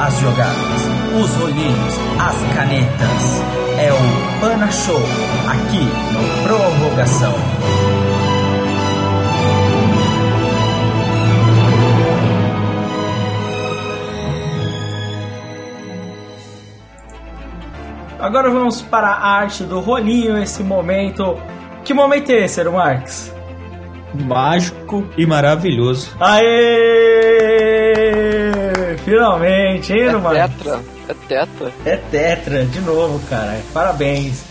As jogadas, os olhinhos, as canetas. É o Pana Show aqui no Prorrogação. Agora vamos para a arte do rolinho, esse momento. Que momento é esse, Marques? Mágico e maravilhoso. Aê! Finalmente, hein, É Marques? tetra. É tetra. É tetra, de novo, cara. Parabéns.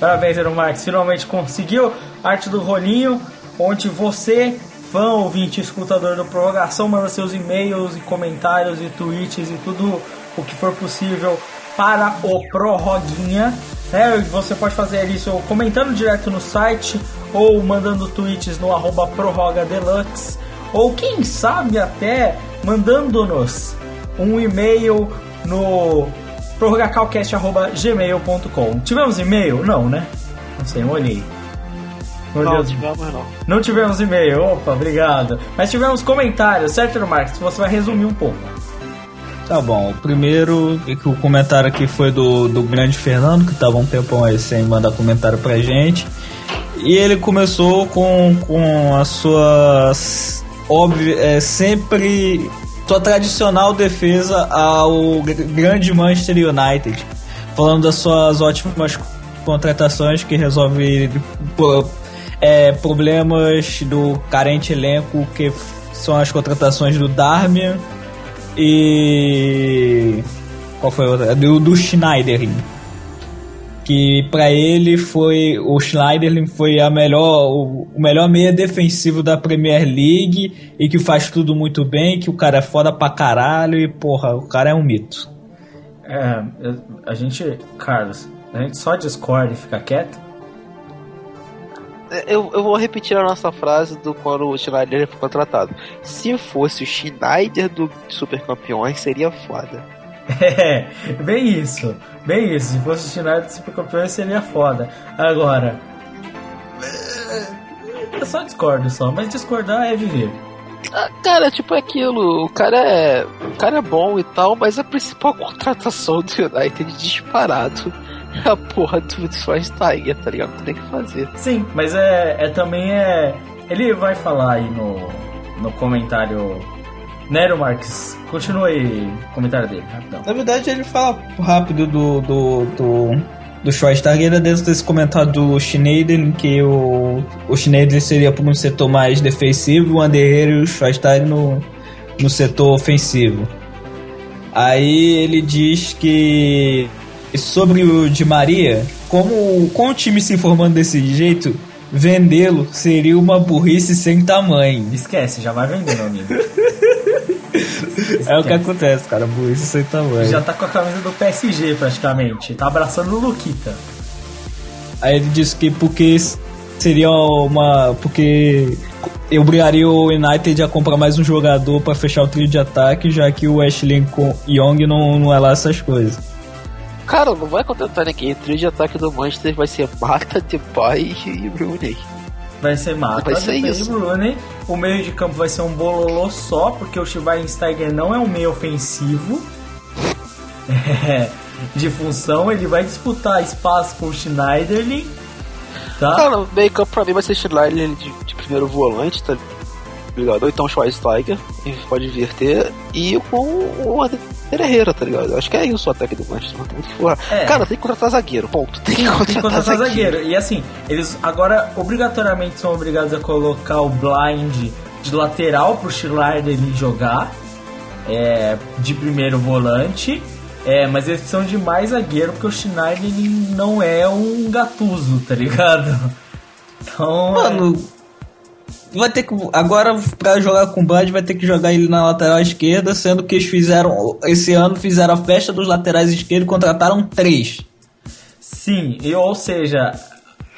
Parabéns, Ero Marques. Finalmente conseguiu arte do rolinho, onde você, fã, ouvinte, escutador do Prorrogação, manda seus e-mails e comentários e tweets e tudo o que for possível para o Prorroguinha. É, você pode fazer isso comentando direto no site ou mandando tweets no arroba prorrogadeluxe ou quem sabe até mandando-nos um e-mail no prorrogacalcast.gmail.com Tivemos e-mail? Não, né? Não sei, não olhei. Não tivemos não. Não tivemos e-mail, opa, obrigado. Mas tivemos comentários, certo, Marcos? Você vai resumir um pouco. Tá bom, o primeiro, é que o comentário aqui foi do, do grande Fernando, que tava um tempão aí sem mandar comentário pra gente. E ele começou com, com a sua s- óbvia, é, sempre sua tradicional defesa ao gr- grande Manchester United, falando das suas ótimas contratações que resolve é, problemas do carente elenco, que são as contratações do Darmian e qual foi a outra? Do, do Schneiderlin. Que pra ele foi o Schneiderlin foi a melhor o, o melhor meia defensivo da Premier League e que faz tudo muito bem, que o cara é foda pra caralho e porra, o cara é um mito. É, a gente, Carlos, a gente só discorda e fica quieto. É, Eu, eu vou repetir a nossa frase do quando o Schneider foi contratado. Se fosse o Schneider do Super Campeões, seria foda. [LAUGHS] É, bem isso, bem isso. Se fosse o Schneider super campeão seria foda. Agora, eu só discordo só, mas discordar é viver. Ah, cara, tipo é aquilo, o cara é. O cara é bom e tal, mas a principal [LAUGHS] contratação do United disparado é a porra do Schweinsteiger, tá ligado? Não tem que fazer. Sim, mas é, é também é. Ele vai falar aí no, no comentário. Nero Marques, continua aí o comentário dele, rapidão. Na verdade, ele fala rápido do. do, do... Do Schweinsteiger era dentro desse comentário do Schneider, que o, o Schneider seria por um setor mais defensivo, o Anderer e o Schweinsteiger no, no setor ofensivo. Aí ele diz que sobre o Di Maria, como com o time se informando desse jeito, vendê-lo seria uma burrice sem tamanho. Esquece, já vai vender, meu amigo. [LAUGHS] É o que acontece, cara, burrice sem tamanho. Já tá com a camisa do PSG praticamente. Tá abraçando o Luquita. Aí ele disse que porque seria uma. Porque eu obrigaria o United a comprar mais um jogador pra fechar o trio de ataque, já que o Ashley Young não, não é lá essas coisas. Cara, não vai contentar ninguém. O trio de ataque do Manchester vai ser Mata, Depay [LAUGHS] e Rooney. Vai ser mata, Vai ser Depay e isso. Rooney. O meio de campo vai ser um bololô só, porque o Schweinsteiger não é um meio ofensivo. É, [LAUGHS] de função, ele vai disputar espaço com o Schneiderlin. Tá? Cara, o meio campo pra mim vai ser Schneider de, de primeiro volante, tá ligado? Ou então Schweinsteiger, a gente pode inverter, e com o André Herrera, tá ligado? Acho que é isso o ataque do Manchester, não tem muito que falar. É. Cara, tem que contratar zagueiro, ponto. Tem que Tem contratar, que contratar zagueiro. zagueiro. E assim, eles agora obrigatoriamente são obrigados a colocar o blind de lateral pro Schneiderlin jogar. É, de primeiro volante. É, mas eles precisam de mais zagueiro porque o Schneiderlin não é um gatuso, tá ligado? [LAUGHS] Então. Mano, vai ter que. Agora, pra jogar com o Blind, vai ter que jogar ele na lateral esquerda, sendo que eles fizeram. Esse ano fizeram a festa dos laterais esquerdos e contrataram três. Sim, e, ou seja,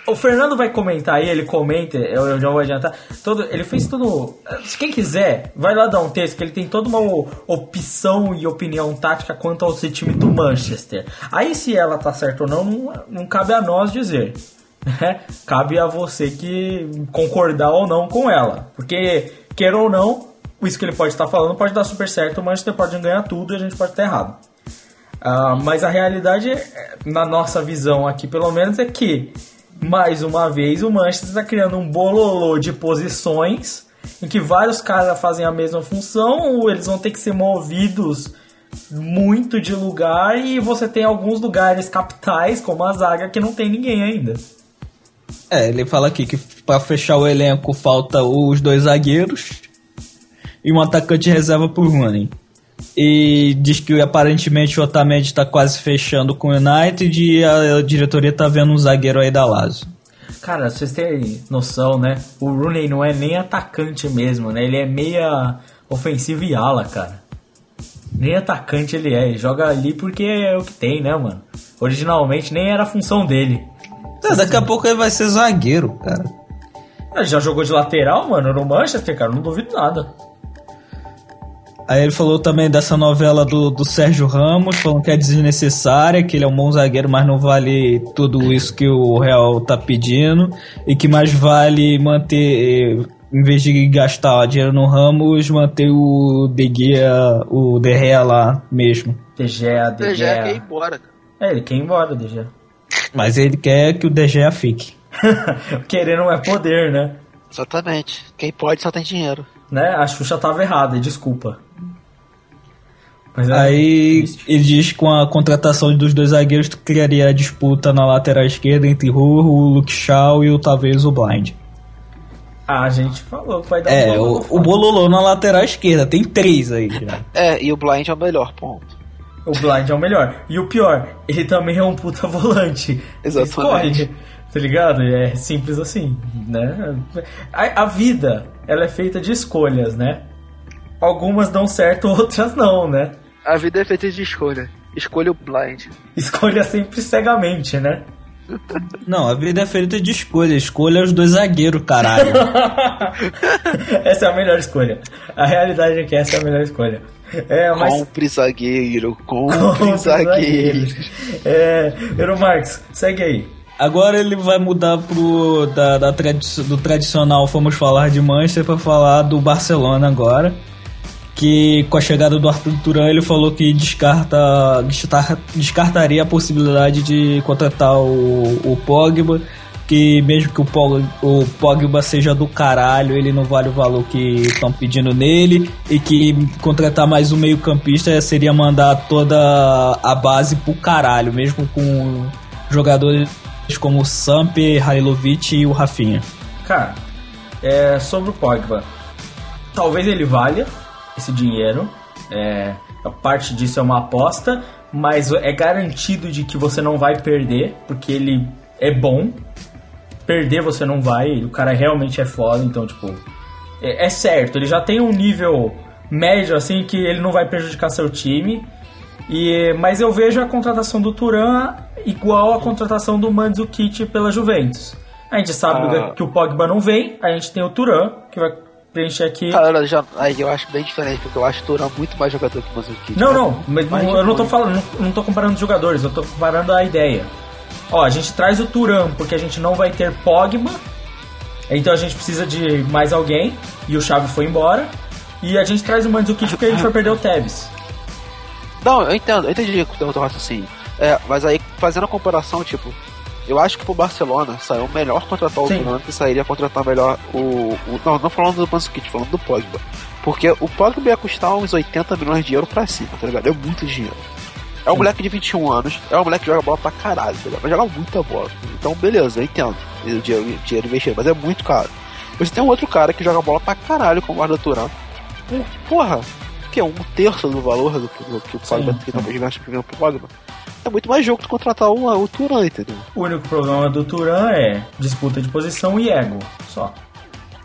o Fernando vai comentar aí, ele comenta, eu, eu já vou adiantar. Todo, ele fez tudo. Se quem quiser, vai lá dar um texto, que ele tem toda uma opção e opinião tática quanto ao time do Manchester. Aí se ela tá certa ou não, não, não cabe a nós dizer. Né? Cabe a você que concordar ou não com ela. Porque, queira ou não, isso que ele pode estar falando pode dar super certo, o Manchester pode ganhar tudo e a gente pode estar errado. Ah, mas a realidade, é, na nossa visão aqui pelo menos, é que, mais uma vez, o Manchester está criando um bololô de posições em que vários caras fazem a mesma função, ou eles vão ter que ser movidos muito de lugar e você tem alguns lugares capitais, como a zaga, que não tem ninguém ainda. É, ele fala aqui que pra fechar o elenco falta os dois zagueiros e um atacante reserva pro Rooney. E diz que aparentemente o Otamendi tá quase fechando com o United e a, diretoria tá vendo um zagueiro aí da Lazio. Cara, vocês terem noção, né? O Rooney não é nem atacante mesmo, né? Ele é meia ofensivo e ala, cara. Nem atacante ele é, ele joga ali porque é o que tem, né, mano? Originalmente nem era a função dele. Daqui a pouco ele vai ser zagueiro, cara. Ele já jogou de lateral, mano, no Manchester, cara, não duvido nada. Aí ele falou também dessa novela do, do Sérgio Ramos, falando que é desnecessária, que ele é um bom zagueiro, mas não vale tudo isso que o Real tá pedindo, e que mais vale manter, em vez de gastar dinheiro no Ramos, manter o De Gea, o De Gea lá mesmo. De Gea, De Já quer ir Gea. embora, cara. É, ele quer ir embora, De Gea. Mas ele quer que o De Gea fique. [LAUGHS] Querer não é poder, né? Exatamente. Quem pode só tem dinheiro. né? A Xuxa tava errada, desculpa. Mas é Aí ele diz que com a contratação dos dois zagueiros tu criaria a disputa na lateral esquerda entre o, o Luke Shaw e o talvez o Blind. Ah, a gente falou que vai dar É, um o, o Bololô na lateral esquerda, tem três aí já. [LAUGHS] É, e o Blind é o melhor, ponto. O Blind é o melhor. E o pior, ele também é um puta [LAUGHS] volante. Exatamente. Escolhe, tá ligado? É simples assim, né? A, a vida, ela é feita de escolhas, né? Algumas dão certo, [LAUGHS] outras não, né? A vida é feita de escolha. Escolha o Blind. Escolha sempre cegamente, né? [LAUGHS] Não, a vida é feita de escolha. Escolha os dois zagueiros, caralho. essa é a melhor escolha. A realidade é que essa é a melhor escolha. É, mas... Compre zagueiro, Compre [LAUGHS] compre zagueiro. É, Euro Marx, segue aí. Agora ele vai mudar pro da, da tradi- do tradicional Vamos Falar de Manchester pra falar do Barcelona agora. Que com a chegada do Arthur Turan ele falou que descarta, destar- descartaria a possibilidade de contratar o, o Pogba. Que mesmo que o Pogba, o Pogba seja do caralho, ele não vale o valor que estão pedindo nele. E que contratar mais um meio-campista seria mandar toda a base pro caralho, mesmo com jogadores como o Samp, Hailovic e o Rafinha. Cara, é, sobre o Pogba, talvez ele valha esse dinheiro. É, a parte disso é uma aposta, mas é garantido de que você não vai perder, porque ele é bom. Perder você não vai, o cara realmente é foda, então, tipo, é, é certo, ele já tem um nível médio, assim, que ele não vai prejudicar seu time. E, mas eu vejo a contratação do Turan igual a contratação do Mandzukic pela Juventus. A gente sabe Ah. que o Pogba não vem, a gente tem o Turan, que vai preencher aqui. Cara, já, aí eu acho bem diferente, porque eu acho o Turan muito mais jogador que o Manzukic. Não, não, mas Mais não- de eu não tô falando, não, não tô comparando os jogadores, eu tô comparando a ideia. Ó, a gente traz o Turan porque a gente não vai ter Pogba, então a gente precisa de mais alguém, e o Xavi foi embora. E a gente traz o Mandzukic porque a gente vai perder o Tevez. Não, eu entendo, eu entendi o teu raciocínio. É, mas aí, fazendo a comparação, tipo, eu acho que pro Barcelona saiu melhor contratar o. Turan que sairia contratar melhor o. o não, não falando do Manzukic, falando do Pogba. Porque o Pogba ia custar uns 80 milhões de euros pra cima, tá ligado? É muito dinheiro. É um moleque de 21 anos, é um moleque que joga bola pra caralho? Vai jogar muita bola. Então, beleza, eu entendo. O dinheiro, dinheiro investido, mas é muito caro. Você tem um outro cara que joga bola pra caralho com o Arda Turan. Por- Porra, que é um terço do valor do que, do que o Pogba que não gasta primeiro pro Pogba. É muito mais jogo tu contratar o, o Turan, entendeu? O único problema do Turan é disputa de posição e ego, só.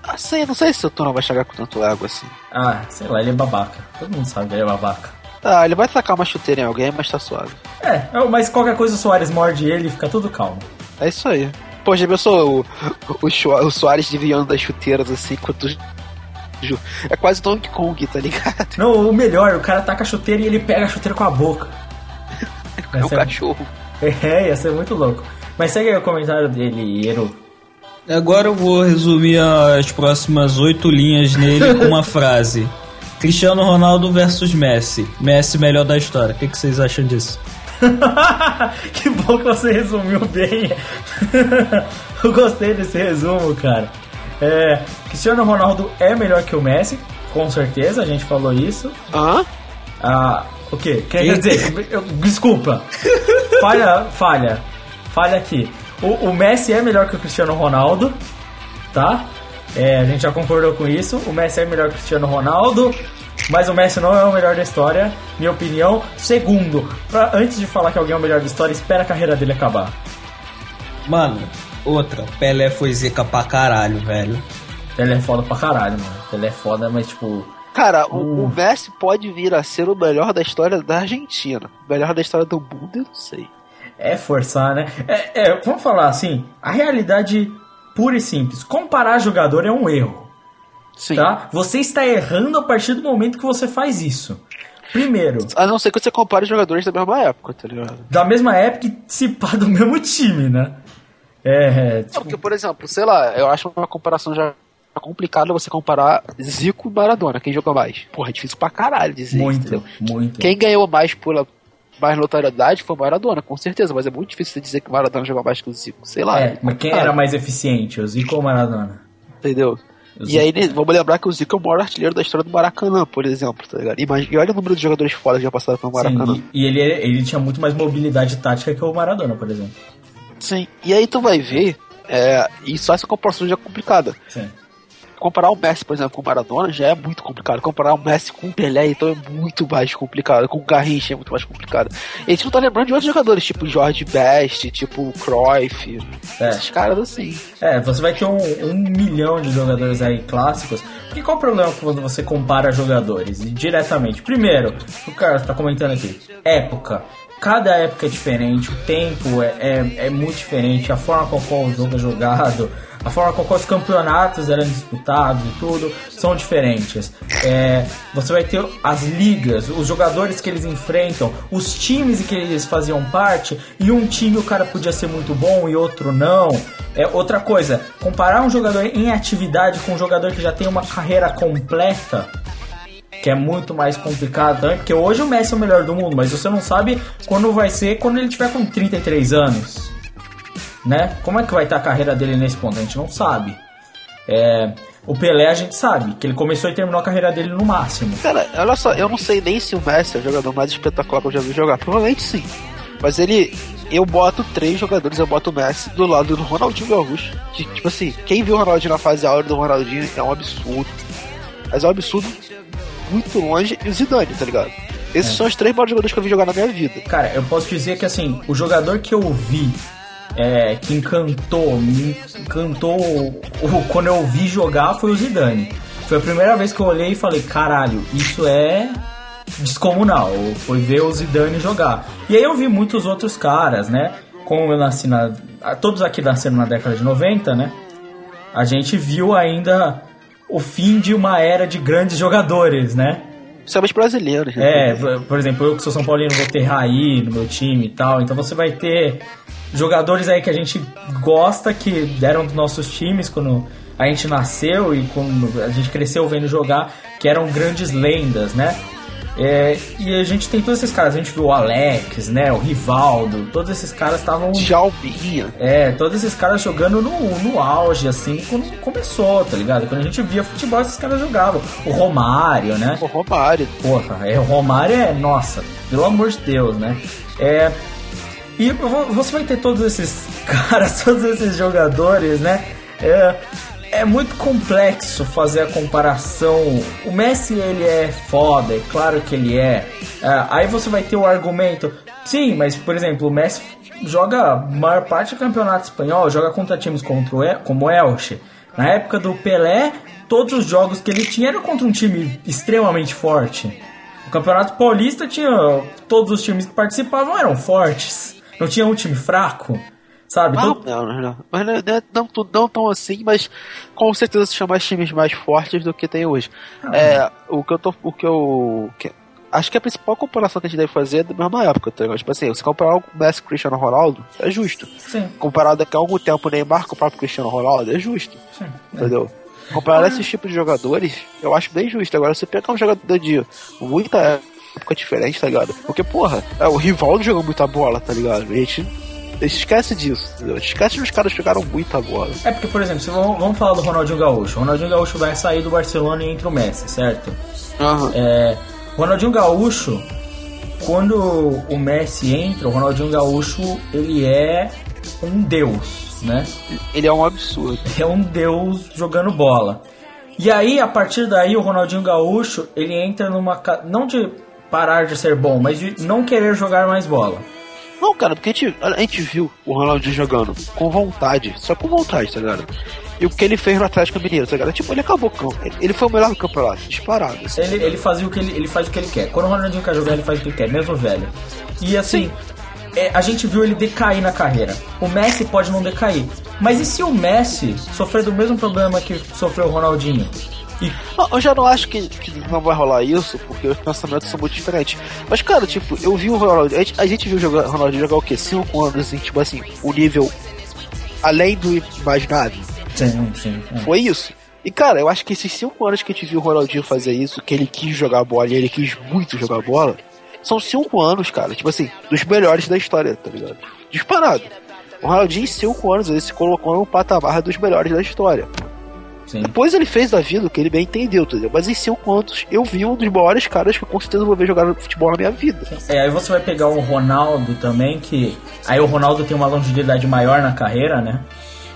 Assim, eu não sei se o Turan vai chegar com tanto ego assim. Ah, sei lá, ele é babaca. Todo mundo sabe que ele é babaca. Ah, ele vai tacar uma chuteira em alguém, mas tá suave. É, mas qualquer coisa o Soares morde ele e fica tudo calmo. É isso aí. Pô, já pensou o, o, o Soares desviando das chuteiras assim, quanto. É quase Donkey Kong, tá ligado? Não, o melhor, o cara taca a chuteira e ele pega a chuteira com a boca. É um Essa- cachorro. [LAUGHS] É, ia ser muito louco. Mas segue aí o comentário dele, Eru. Agora eu vou resumir as próximas oito linhas nele com uma [LAUGHS] frase. Cristiano Ronaldo versus Messi. Messi melhor da história. O que, que vocês acham disso? [LAUGHS] que bom que você resumiu bem. [LAUGHS] Eu gostei desse resumo, cara. É, Cristiano Ronaldo é melhor que o Messi, com certeza, a gente falou isso. Hã? Ah, o quê? Quer dizer, eu- desculpa. Falha, falha. Falha aqui. O, o Messi é melhor que o Cristiano Ronaldo, tá? É, a gente já concordou com isso. O Messi é melhor que o Cristiano Ronaldo, mas o Messi não é o melhor da história, minha opinião. Segundo, pra- antes de falar que alguém é o melhor da história, espera a carreira dele acabar. Mano, outra. Pelé foi zica pra caralho, velho. Ele é foda pra caralho, mano. Ele é foda, mas tipo. Cara, o, o Messi pode vir a ser o melhor da história da Argentina. O melhor da história do mundo, eu não sei. É forçar, né? É, é, vamos falar assim, a realidade pura e simples. Comparar jogador é um erro, Sim. tá? Você está errando a partir do momento que você faz isso. Primeiro, A não ser que você compare os jogadores da mesma época, tá ligado? da mesma época e se pá do mesmo time, né? É, é, tipo, porque, por exemplo, sei lá, eu acho uma comparação já complicada você comparar Zico e Maradona, quem jogou mais. Porra, é difícil pra caralho dizer isso, muito, entendeu? muito. Quem ganhou mais por mais notoriedade foi o Maradona, com certeza, mas é muito difícil você dizer que o Maradona jogou mais que o Zico, sei lá. É, mas quem complicado, era mais eficiente, o Zico ou o Maradona? Entendeu? O E Zico. aí, vamos lembrar que o Zico é o maior artilheiro da história do Maracanã, por exemplo, tá ligado? Imagina, e olha o número de jogadores fodas que já passaram pelo Maracanã. Sim, e, e ele, ele tinha muito mais mobilidade tática que o Maradona, por exemplo. Sim. E aí tu vai ver, é, e só essa comparação já é complicada. Sim. Comparar o Messi, por exemplo, com o Maradona já é muito complicado. Comparar o Messi com o Pelé, então é muito mais complicado. Com o Garrincha é muito mais complicado. E a gente não tá lembrando de outros jogadores, tipo George Best, tipo Cruyff, É. esses caras assim. É, você vai ter um, um milhão de jogadores aí clássicos. Porque qual o problema quando você compara jogadores diretamente? Primeiro, o cara tá comentando aqui, época. Cada época é diferente, o tempo é, é, é muito diferente, a forma com qual o jogo é jogado, a forma com qual os campeonatos eram disputados e tudo são diferentes. É, você vai ter as ligas, os jogadores que eles enfrentam, os times que eles faziam parte, e um time o cara podia ser muito bom e outro não. É outra coisa, comparar um jogador em atividade com um jogador que já tem uma carreira completa, que é muito mais complicado também, porque hoje o Messi é o melhor do mundo, mas você não sabe quando vai ser quando ele tiver com 33 anos. Né? Como é que vai estar a carreira dele nesse ponto? A gente não sabe. É, o Pelé a gente sabe, que ele começou e terminou a carreira dele no máximo. Cara, olha só, eu não sei nem se o Messi é o jogador mais espetacular que eu já vi jogar. Provavelmente sim. Mas ele. Eu boto três jogadores, eu boto o Messi do lado do Ronaldinho Gaúcho. Tipo assim, quem viu o Ronaldinho na fase áurea do Ronaldinho é um absurdo. Mas é um absurdo muito longe. E o Zidane, tá ligado? Esses são os três maiores jogadores que eu vi jogar na minha vida. Cara, eu posso dizer que assim, o jogador que eu vi é, que encantou, me encantou o- quando eu vi jogar foi o Zidane. Foi a primeira vez que eu olhei e falei, caralho, isso é descomunal. Foi ver o Zidane jogar. E aí eu vi muitos outros caras, né? Como eu nasci na. Todos aqui nasceram na década de 90, né? A gente viu ainda o fim de uma era de grandes jogadores, né? Principalmente brasileiros. né? É, por exemplo, eu que sou São Paulino vou ter Raí no meu time e tal, então você vai ter jogadores aí que a gente gosta, que eram dos nossos times quando a gente nasceu e quando a gente cresceu vendo jogar, que eram grandes lendas, né? É, e a gente tem todos esses caras, a gente viu o Alex, né, o Rivaldo, todos esses caras estavam Jalbinha. é, todos esses caras jogando no, no auge, assim, quando começou, tá ligado? Quando a gente via futebol, esses caras jogavam. O Romário, né? O Romário. Porra, é, o Romário é, nossa, pelo amor de Deus, né? É, e vo- você vai ter todos esses [LAUGHS] caras, todos esses jogadores, né? É, é muito complexo fazer a comparação. O Messi, ele é foda, é claro que ele é. É, aí você vai ter o argumento, sim, mas, por exemplo, o Messi joga a maior parte do campeonato espanhol, joga contra times contra o El- como o Elche. Na época do Pelé, todos os jogos que ele tinha eram contra um time extremamente forte. O Campeonato Paulista tinha. Todos os times que participavam eram fortes. Não tinha um time fraco. Sabe? Não, Todo- não, não, não. Mas não, não, não, tu- não tão assim, mas com certeza se chamar times mais fortes do que tem hoje. É, o que eu tô. O que eu. que- acho que a principal comparação que a gente deve fazer é da mesma época, tá ligado? Tipo assim, você comparar o Messi com o Cristiano Ronaldo, é justo. Sim. Comparado daqui a algum tempo o Neymar com o próprio Cristiano Ronaldo, é justo. Sim. Entendeu? Comparar esses tipos de jogadores, eu acho bem justo. Agora, você pegar um jogador de muita época diferente, tá ligado? Porque, porra, é, o Rivaldo jogou muita bola, tá ligado? A gente esquece disso, esquece que os caras jogaram muita bola. É porque, por exemplo, se vamos, vamos falar do Ronaldinho Gaúcho. O Ronaldinho Gaúcho vai sair do Barcelona e entra o Messi, certo? É, o Ronaldinho Gaúcho, quando o Messi entra, o Ronaldinho Gaúcho, ele é um deus, né? Ele é um absurdo. é um deus jogando bola. E aí, a partir daí, o Ronaldinho Gaúcho, ele entra numa... Não de parar de ser bom, mas de não querer jogar mais bola. Não, cara, porque a gente, a gente viu o Ronaldinho jogando com vontade, só com vontade, tá ligado? E o que ele fez no Atlético Mineiro, tá ligado? Tipo, ele acabou com. Ele, foi o melhor do campeonato, disparado. assim. Ele, ele, fazia o que ele, ele faz o que ele quer. Quando o Ronaldinho quer jogar, ele faz o que ele quer, mesmo velho. E assim, é, a gente viu ele decair na carreira. O Messi pode não decair. Mas e se o Messi sofrer do mesmo problema que sofreu o Ronaldinho? Eu já não acho que, que não vai rolar isso, porque os pensamentos são muito diferentes. Mas, cara, tipo, eu vi o Ronaldinho. A gente, a gente viu jogar, o Ronaldinho jogar o quê? 5 anos, assim, tipo assim, o nível além do imaginável. Sim, sim. é. Foi isso. E, cara, eu acho que esses 5 anos que a gente viu o Ronaldinho fazer isso, que ele quis jogar bola e ele quis muito jogar bola, são 5 anos, cara, tipo assim, dos melhores da história, tá ligado? Disparado. O Ronaldinho, em 5 anos, ele se colocou no patamar dos melhores da história. Sim. Depois ele fez da vida o que ele bem entendeu, entendeu? Mas em cinco anos eu vi um dos maiores caras que eu com certeza vou ver jogar futebol na minha vida. É, aí você vai pegar o Ronaldo também, que. Aí o Ronaldo tem uma longevidade maior na carreira, né?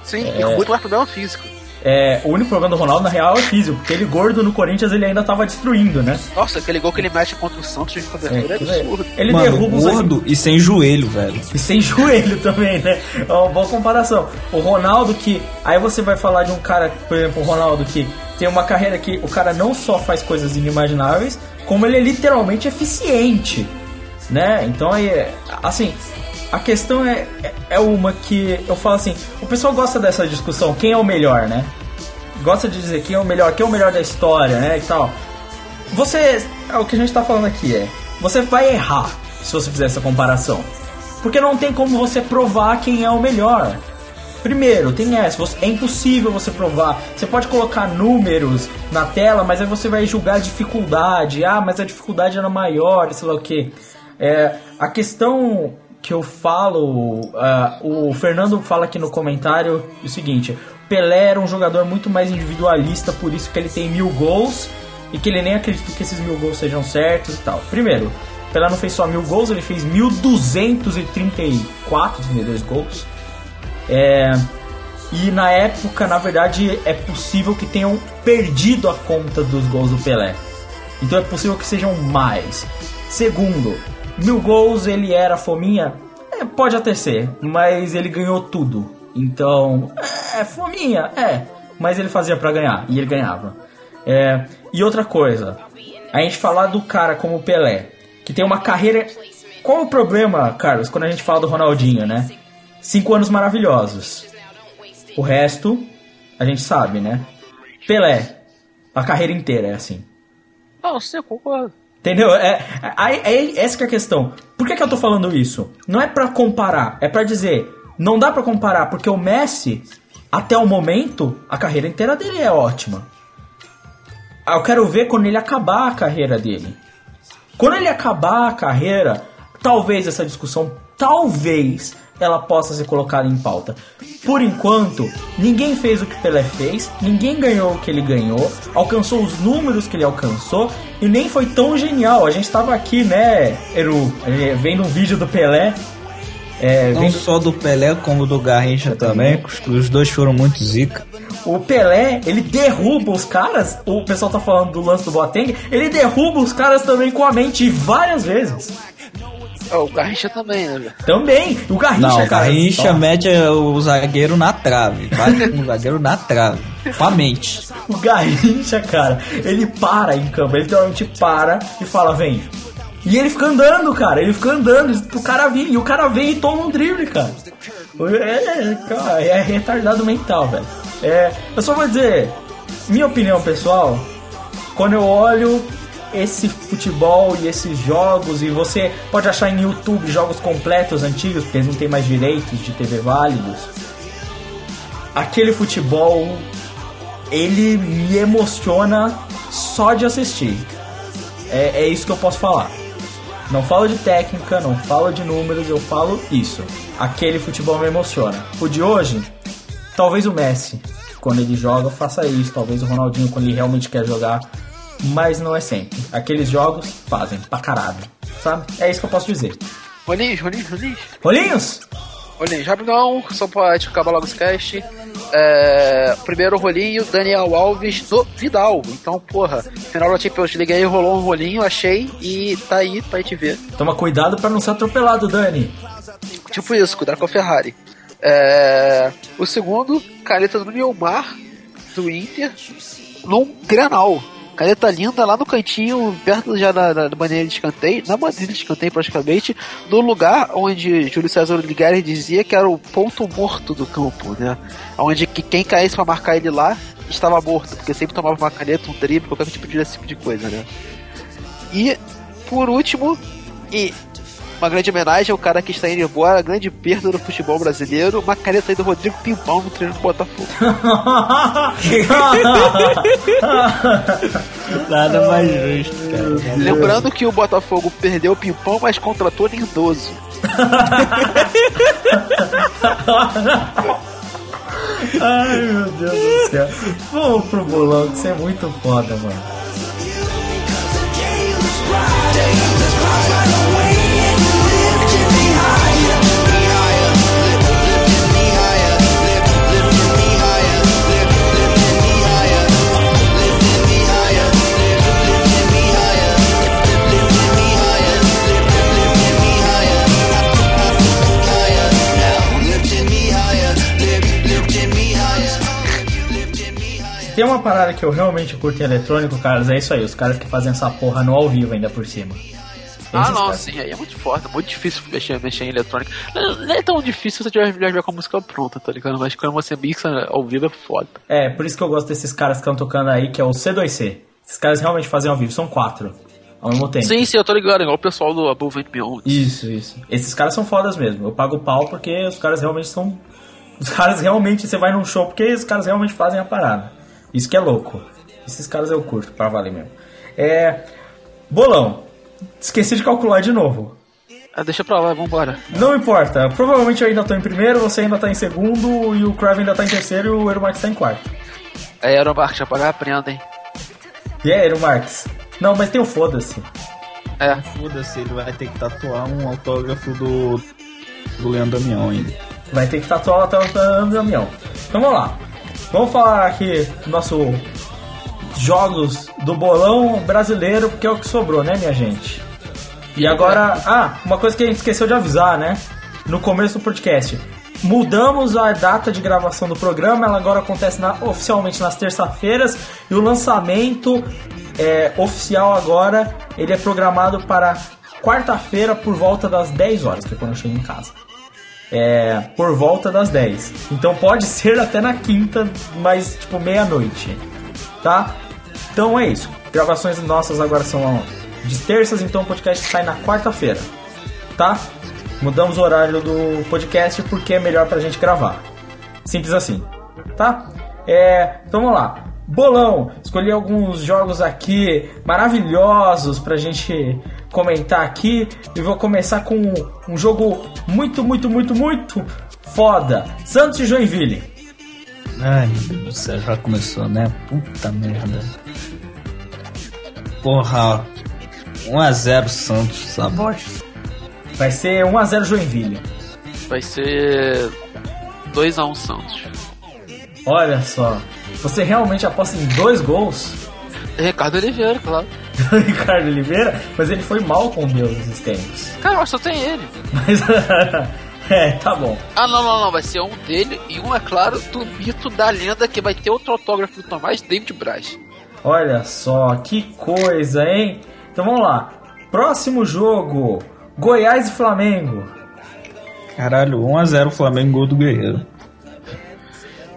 Sim, e com muito mais problema físico. É, o único problema do Ronaldo, na real, é físico, porque ele gordo no Corinthians ele ainda tava destruindo, né? Nossa, aquele gol que ele mete contra o Santos de É, cobertura é, é- absurdo. ele Mano, derruba os gordo e sem joelho, velho. E sem [LAUGHS] joelho também, né? É uma boa comparação. O Ronaldo que. Aí você vai falar de um cara, por exemplo, o Ronaldo que tem uma carreira que o cara não só faz coisas inimagináveis, como ele é literalmente eficiente. Né? Então aí, assim, a questão é, é- uma que eu falo assim, o pessoal gosta dessa discussão, quem é o melhor, né? Gosta de dizer quem é o melhor, quem é o melhor da história, né? E tal. Você. é O que a gente tá falando aqui é. Você vai errar se você fizer essa comparação. Porque não tem como você provar quem é o melhor. Primeiro, tem essa, você- é impossível você provar. Você pode colocar números na tela, mas aí você vai julgar a dificuldade. Ah, mas a dificuldade era maior, sei lá o que. É, a questão que eu falo, ah, o Fernando fala aqui no comentário o seguinte: Pelé era um jogador muito mais individualista, por isso que ele tem mil gols e que ele nem acredita que esses mil gols sejam certos e tal. Primeiro, Pelé não fez só mil gols, ele fez 1234, 32 gols. É, e na época, na verdade, é possível que tenham perdido a conta dos gols do Pelé. Então é possível que sejam mais. Segundo, mil gols ele era fominha? É, pode até ser, mas ele ganhou tudo. Então, é fominha, é. Mas ele fazia pra ganhar, e ele ganhava. É, e outra coisa, a gente falar do cara como Pelé, que tem uma carreira. Qual o problema, Carlos, quando a gente fala do Ronaldinho, né? Cinco anos maravilhosos. O resto, a gente sabe, né? Pelé, A carreira inteira é assim. Sim, eu concordo. Entendeu? É, é, é essa que é a questão. Por que, que eu tô falando isso? Não é pra comparar, é pra dizer, não dá pra comparar, porque o Messi, até o momento, a carreira inteira dele é ótima. Ah, Eu quero ver quando ele acabar a carreira dele. Quando ele acabar a carreira, talvez essa discussão, talvez ela possa ser colocada em pauta. Por enquanto, ninguém fez o que Pelé fez, ninguém ganhou o que ele ganhou, alcançou os números que ele alcançou e nem foi tão genial. A gente tava aqui, né, Eru, vendo um vídeo do Pelé. É, Não vendo- só do Pelé, como do Garrincha também. Os, os dois foram muito zica. O Pelé, ele derruba os caras. O pessoal tá falando do lance do Boateng. Ele derruba os caras também com a mente várias vezes. Ah, o Garrincha também, né? Também. O Garrincha, Não, o cara. Garrincha ó, mete o zagueiro na trave. Vai com o zagueiro na trave. Com a mente. O Garrincha, cara, ele para em campo. Ele literalmente para e fala, vem. E ele fica andando, cara. Ele fica andando pro cara vir. E o cara vem e toma um drible, cara. É, cara, é retardado mental, velho. É, eu só vou dizer, minha opinião pessoal, quando eu olho esse futebol e esses jogos, e você pode achar em YouTube jogos completos antigos, porque eles não têm mais direitos de TV válidos. Aquele futebol, ele me emociona só de assistir. É, é isso que eu posso falar. Não falo de técnica, não falo de números, eu falo isso. Aquele futebol me emociona. O de hoje, talvez o Messi, quando ele joga, faça isso. Talvez o Ronaldinho, quando ele realmente quer jogar. Mas não é sempre. Aqueles jogos fazem pra caralho. Sabe? É isso que eu posso dizer. Rolinhos, Rolinhos, Rolinhos. Rolinhos? Rolinhos, rapidão, só pra gente acabar logo esse cast. É, primeiro rolinho, Daniel Alves no Vidal. Então, porra, final da Champions League aí rolou um rolinho, achei, e tá aí pra gente ver. Toma cuidado pra não ser atropelado, Dani. Tipo isso, cuidado com a Ferrari. É, o segundo, caneta do Neymar, do Inter, num Granal. Caneta linda lá no cantinho, perto já da, da, da bandeira de escanteio, na bandeira de escanteio praticamente, no lugar onde Júlio César Ligari dizia que era o ponto morto do campo, né? Onde que quem caísse pra marcar ele lá estava morto, porque sempre tomava uma caneta, um drible, qualquer tipo de, tipo de coisa, né? E, por último, e uma grande homenagem ao cara que está indo embora, a grande perda do futebol brasileiro, uma caneta aí do Rodrigo Pimpão no treino do Botafogo. [LAUGHS] Nada mais justo, cara. Lembrando que o Botafogo perdeu o Pimpão, mas contratou Lindoso. [LAUGHS] Ai, meu Deus do céu. Vamos pro bolão, que isso é muito foda, mano. Tem uma parada que eu realmente curto em eletrônico, caras, é isso aí. Os caras que fazem essa porra no ao vivo ainda por cima. Ah, não, sim, aí é muito foda, muito difícil mexer, mexer em eletrônica. Não, não é tão difícil se você tiver já ver com a música pronta, tá ligado? Mas quando você mixa ao vivo é foda. É, por isso que eu gosto desses caras que estão tocando aí, que é o C2C. Esses caras realmente fazem ao vivo, são quatro. Ao mesmo tempo. Sim, sim, eu tô ligado, igual o pessoal do Above and Beyond. Isso, isso. Esses caras são fodas mesmo. Eu pago pau porque os caras realmente são. Os caras realmente. Você vai num show porque os caras realmente fazem a parada. Isso que é louco. Esses caras eu curto pra valer mesmo. É. Bolão. Esqueci de calcular de novo. Ah, deixa pra lá, vambora. Não importa. Provavelmente eu ainda tô em primeiro, você ainda tá em segundo, e o Kraven ainda tá em terceiro e o Eromarx tá em quarto. É Aeromark, já pagar a prenda, hein? E aí, Eromarx? Não, mas tem o foda-se. É. Foda-se, ele vai ter que tatuar um autógrafo do, do Leandro Damião ainda. Vai ter que tatuar o caminhão. Então vamos lá. Vamos falar aqui do nosso jogos do bolão brasileiro, porque é o que sobrou, né, minha gente? E agora, ah, uma coisa que a gente esqueceu de avisar, né? No começo do podcast. Mudamos a data de gravação do programa, ela agora acontece na- oficialmente nas terça-feiras e o lançamento é, oficial agora ele é programado para quarta-feira por volta das 10 horas, que é quando eu chego em casa é, por volta das 10. Então pode [LAUGHS] ser até na quinta, mas tipo meia-noite, tá? Então é isso. Gravações nossas agora são de terças, então o podcast sai na quarta-feira. Tá? Mudamos o horário do podcast porque é melhor pra gente gravar. Simples assim. Tá? É, então vamos lá. Bolão, escolhi alguns jogos aqui maravilhosos pra gente comentar aqui e vou começar com um jogo muito, muito, muito, muito foda. Santos e Joinville. Ai, meu Deus do céu, já começou, né? Puta merda. Porra, 1x0 Santos, bosta. Vai ser 1x0 Joinville. Vai ser 2x1 Santos. Olha só, você realmente aposta em dois gols? Ricardo Oliveira, claro. Do [LAUGHS] Ricardo Oliveira, mas ele foi mal com Deus esses tempos. Cara, só tem ele. Mas [LAUGHS] é, tá bom. Ah, não, não, não. Vai ser um dele e um, é claro, do mito da lenda que vai ter outro autógrafo do Tomás, David Braz. Olha só, que coisa, hein? Então vamos lá. Próximo jogo: Goiás e Flamengo. Caralho, 1x0 Flamengo, gol do Guerreiro.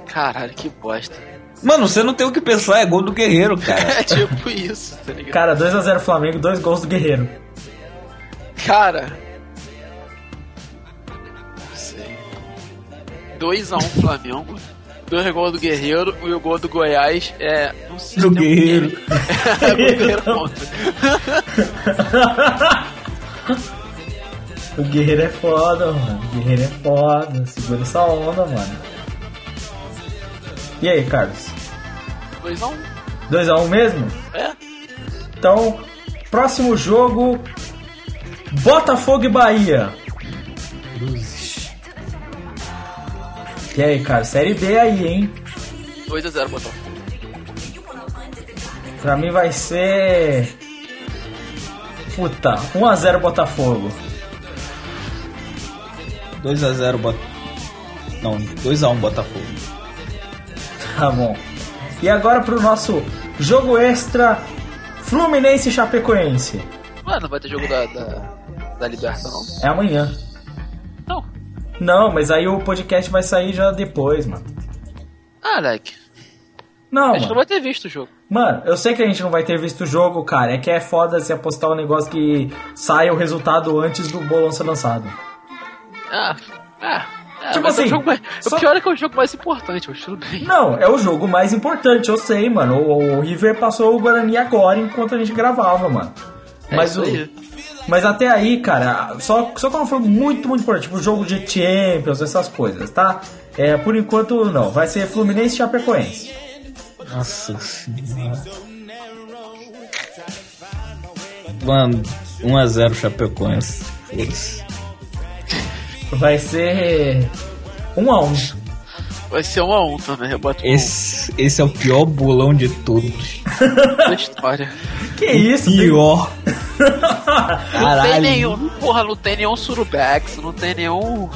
Caralho, que bosta. Mano, você não tem o que pensar, é gol do Guerreiro, cara. [LAUGHS] É tipo isso, tá ligado? Cara, 2x0 Flamengo, dois gols do Guerreiro. Cara. Não sei. 2x1 Flamengo. Dois gols do Guerreiro e o gol do Goiás é. Não sei. Do tem um Guerreiro. [LAUGHS] É, do Guerreiro contra. [LAUGHS] O Guerreiro é foda, mano. O Guerreiro é foda. Segura essa onda, mano. E aí, Carlos? 2x1. 2x1 mesmo? É? Então, próximo jogo: Botafogo e Bahia. E aí, cara, Série B aí, hein? 2x0 Botafogo. Pra mim vai ser. Puta, 1x0 Botafogo. 2x0 Bot... Não, 2x1 Botafogo. Tá bom. E agora pro nosso jogo extra: Fluminense e Chapecoense. Mano, não vai ter jogo da, da, da Liberta, não? É amanhã. Não. Não, mas aí o podcast vai sair já depois, mano. Ah, like. Não, A gente não mano. vai ter visto o jogo. Mano, eu sei que a gente não vai ter visto o jogo, cara. É que é foda se apostar um negócio que saia o resultado antes do bolão ser lançado. Ah, ah. É, Tipo mas é o assim, jogo mais- só- O pior é que é o jogo mais importante, mas tudo bem. Não, é o jogo mais importante, eu sei, mano. O, o River passou o Guarani agora enquanto a gente gravava, mano. É Mas, o, mas até aí, cara, só, só quando for muito, muito importante, tipo jogo de Champions, essas coisas, tá? É, por enquanto, não. Vai ser Fluminense e Chapecoense. Nossa senhora. Mano, 1x0 Chapecoense. Foda-se. Vai ser 1 a 1 Vai ser um a um também, eu boto Esse, esse é o pior bolão de todos. um da história. Que isso? tem- Pior. [LAUGHS] Não tem nenhum, porra, não tem nenhum Surubex, não tem nenhum.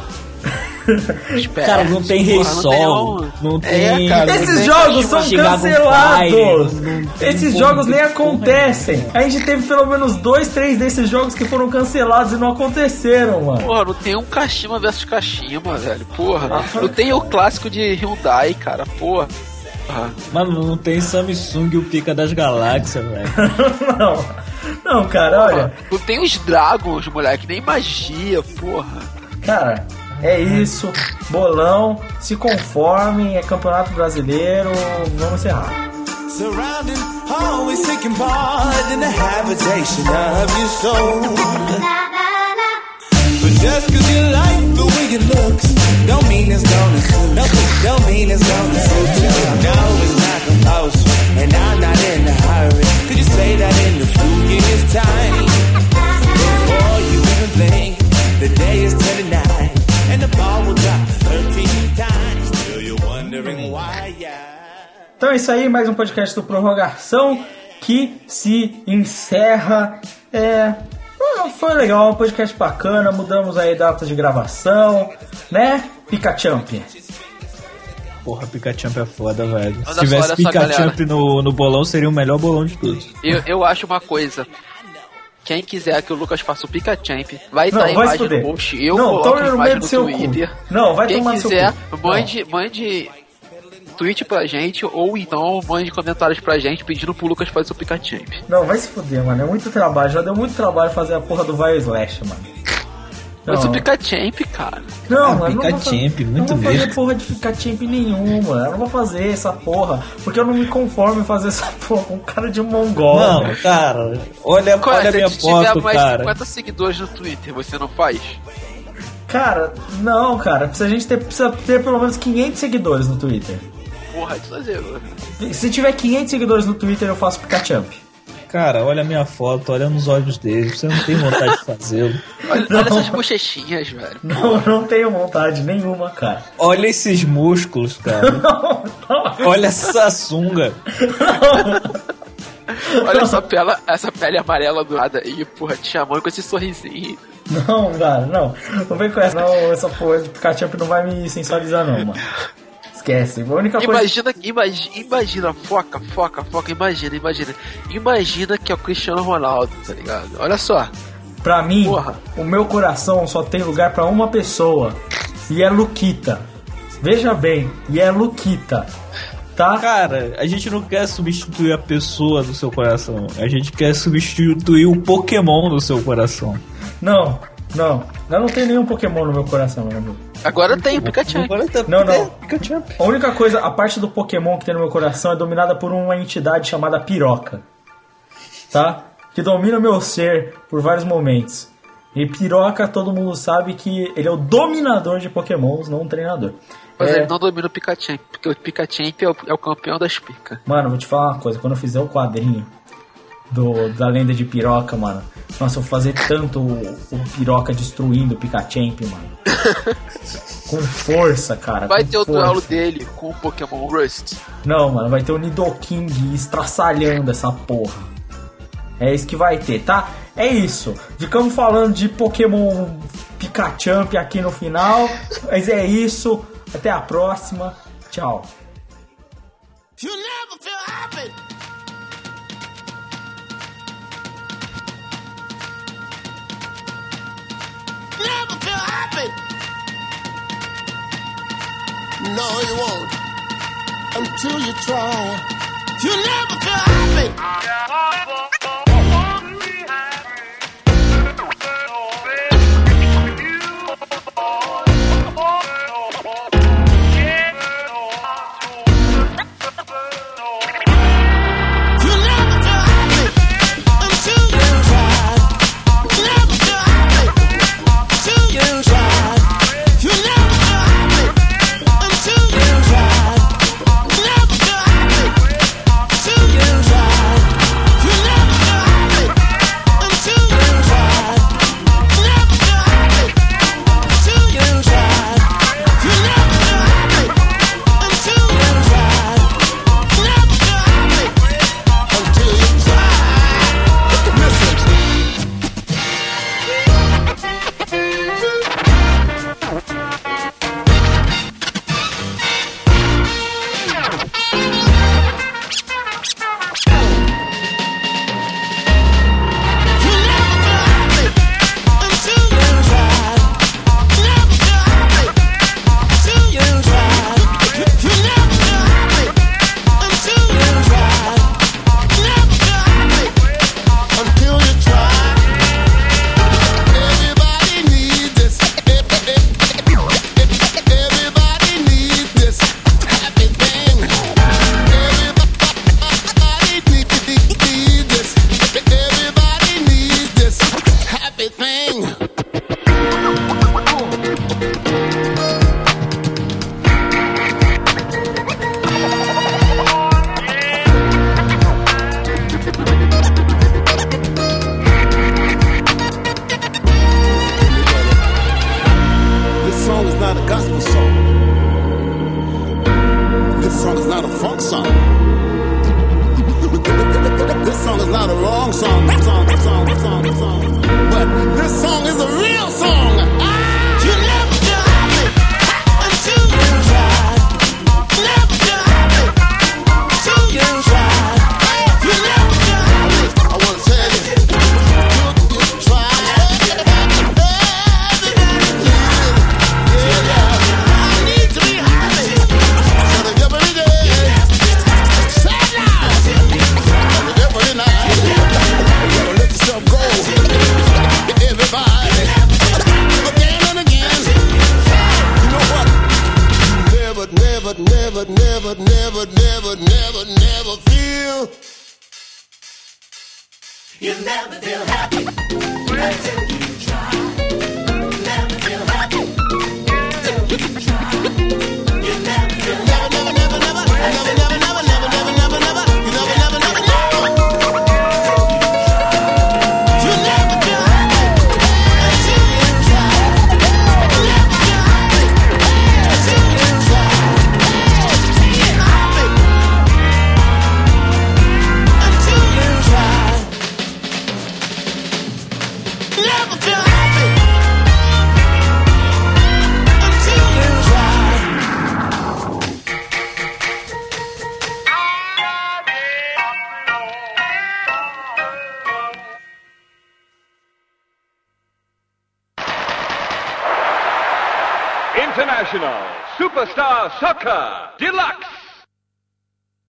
Esperto, Cara, não tem Rei não Sol, não É, tem- cara, não Esses tem jogos são cancelados! Fire, Esses jogos nem acontecem! A gente teve pelo menos dois, três desses jogos que foram cancelados e não aconteceram, mano. Porra, não tem um Kashima versus Kashima, velho. Porra, não tem o clássico de Hyundai, cara. Porra. Porra. Mano, não tem Samsung e o Pica das Galáxias, velho. [LAUGHS] Não, não, cara, olha. Não tem os Dragons, moleque, nem magia, porra. Cara, é isso. Bolão, se conformem, é campeonato brasileiro, vamos encerrar. Surrounding, always taking part in the habitation of your soul. But just cause you like the way it looks, don't mean it's gonna suit. No, don't mean it's gonna suit you. No, it's not compulsory, and I'm not in a hurry. Could you say that in the fewest time? Before you even blink, the day is turning night, Então é isso aí, mais um podcast do Prorrogação que se encerra. É. Foi legal, um podcast bacana, mudamos aí data de gravação, né? Picachamp. Porra, Pikachu é foda, velho. Se tivesse. Pikachu no, no bolão, seria o melhor bolão de todos. Eu, eu acho uma coisa. Quem quiser que o Lucas faça o Picachamp, vai Não, estar a vai imagem fuder. no post. Eu Não, coloco a no imagem meio no do seu cu. Twitter. Não, vai Quem tomar no seu quiser, cu. mande, mande tweet pra gente ou então mande comentários pra gente pedindo pro Lucas fazer o Pikachu. Não, vai se fuder, mano. É muito trabalho. Já deu muito trabalho fazer a porra do Vai Slash, mano. Mas Não. o Pikachu, cara. Não, Ah, mano, não Champ, não muito vou fazer porra de ficar champ nenhuma. Eu não vou fazer essa porra. Porque eu não me conformo em fazer [LAUGHS] essa porra com cara de mongol. Não, cara, olha, Qual olha é? a minha Se tu tiver foto, mais de cara. 50 seguidores no Twitter, você não faz? Cara, não, cara. Precisa, a gente ter, precisa ter pelo menos 500 seguidores no Twitter. Porra, de exagero. Se tiver 500 seguidores no Twitter, eu faço Pikachu. Cara, olha a minha foto, olha nos olhos dele. Você não tem vontade de fazê-lo. [LAUGHS] Olha, olha essas bochechinhas, velho. Não, não tenho vontade nenhuma, cara. Olha esses músculos, cara. [LAUGHS] Não, não. Olha essa sunga. Olha essa pele, essa pele amarela do nada aí, porra, te chamando com esse sorrisinho. Não, cara, não. Não vem com essa. Não, essa porra Pikachu não vai me sensualizar, não, mano. Esquece. A única coisa. Imagina, imagina, imagina, foca, foca, foca, imagina, imagina. Imagina que é o Cristiano Ronaldo, tá ligado? Olha só. Pra mim, Porra. o meu coração só tem lugar pra uma pessoa. E é Luquita. Veja bem, e é Luquita. Tá? Cara, a gente não quer substituir a pessoa do seu coração. A gente quer substituir o Pokémon do seu coração. Não, não. Eu não tenho nenhum Pokémon no meu coração, meu amigo. Agora tem Pikachu. Agora tá- Não, não. Pikachu. A única coisa, a parte do Pokémon que tem no meu coração é dominada por uma entidade chamada Piroca. Tá? Que domina o meu ser por vários momentos. E Piroca, todo mundo sabe que ele é o dominador de Pokémons, não um treinador. Mas É, ele não domina o Pikachu, porque o Pikachu é o, é o campeão das picas. Mano, vou te falar uma coisa. Quando eu fizer o quadrinho do, da lenda de Piroca, mano. Nossa, eu vou fazer tanto o, o Piroca destruindo o Pikachamp, mano. [LAUGHS] com força, cara. Vai ter o força. duelo dele com o Pokémon Rust. Não, mano, vai ter o Nidoking estraçalhando essa porra. É isso que vai ter, tá? É isso. Ficamos falando de Pokémon Pikachu aqui no final. Mas é isso. Até a próxima. Tchau. Never feel happy. No, you won't. Until you try. You never feel happy.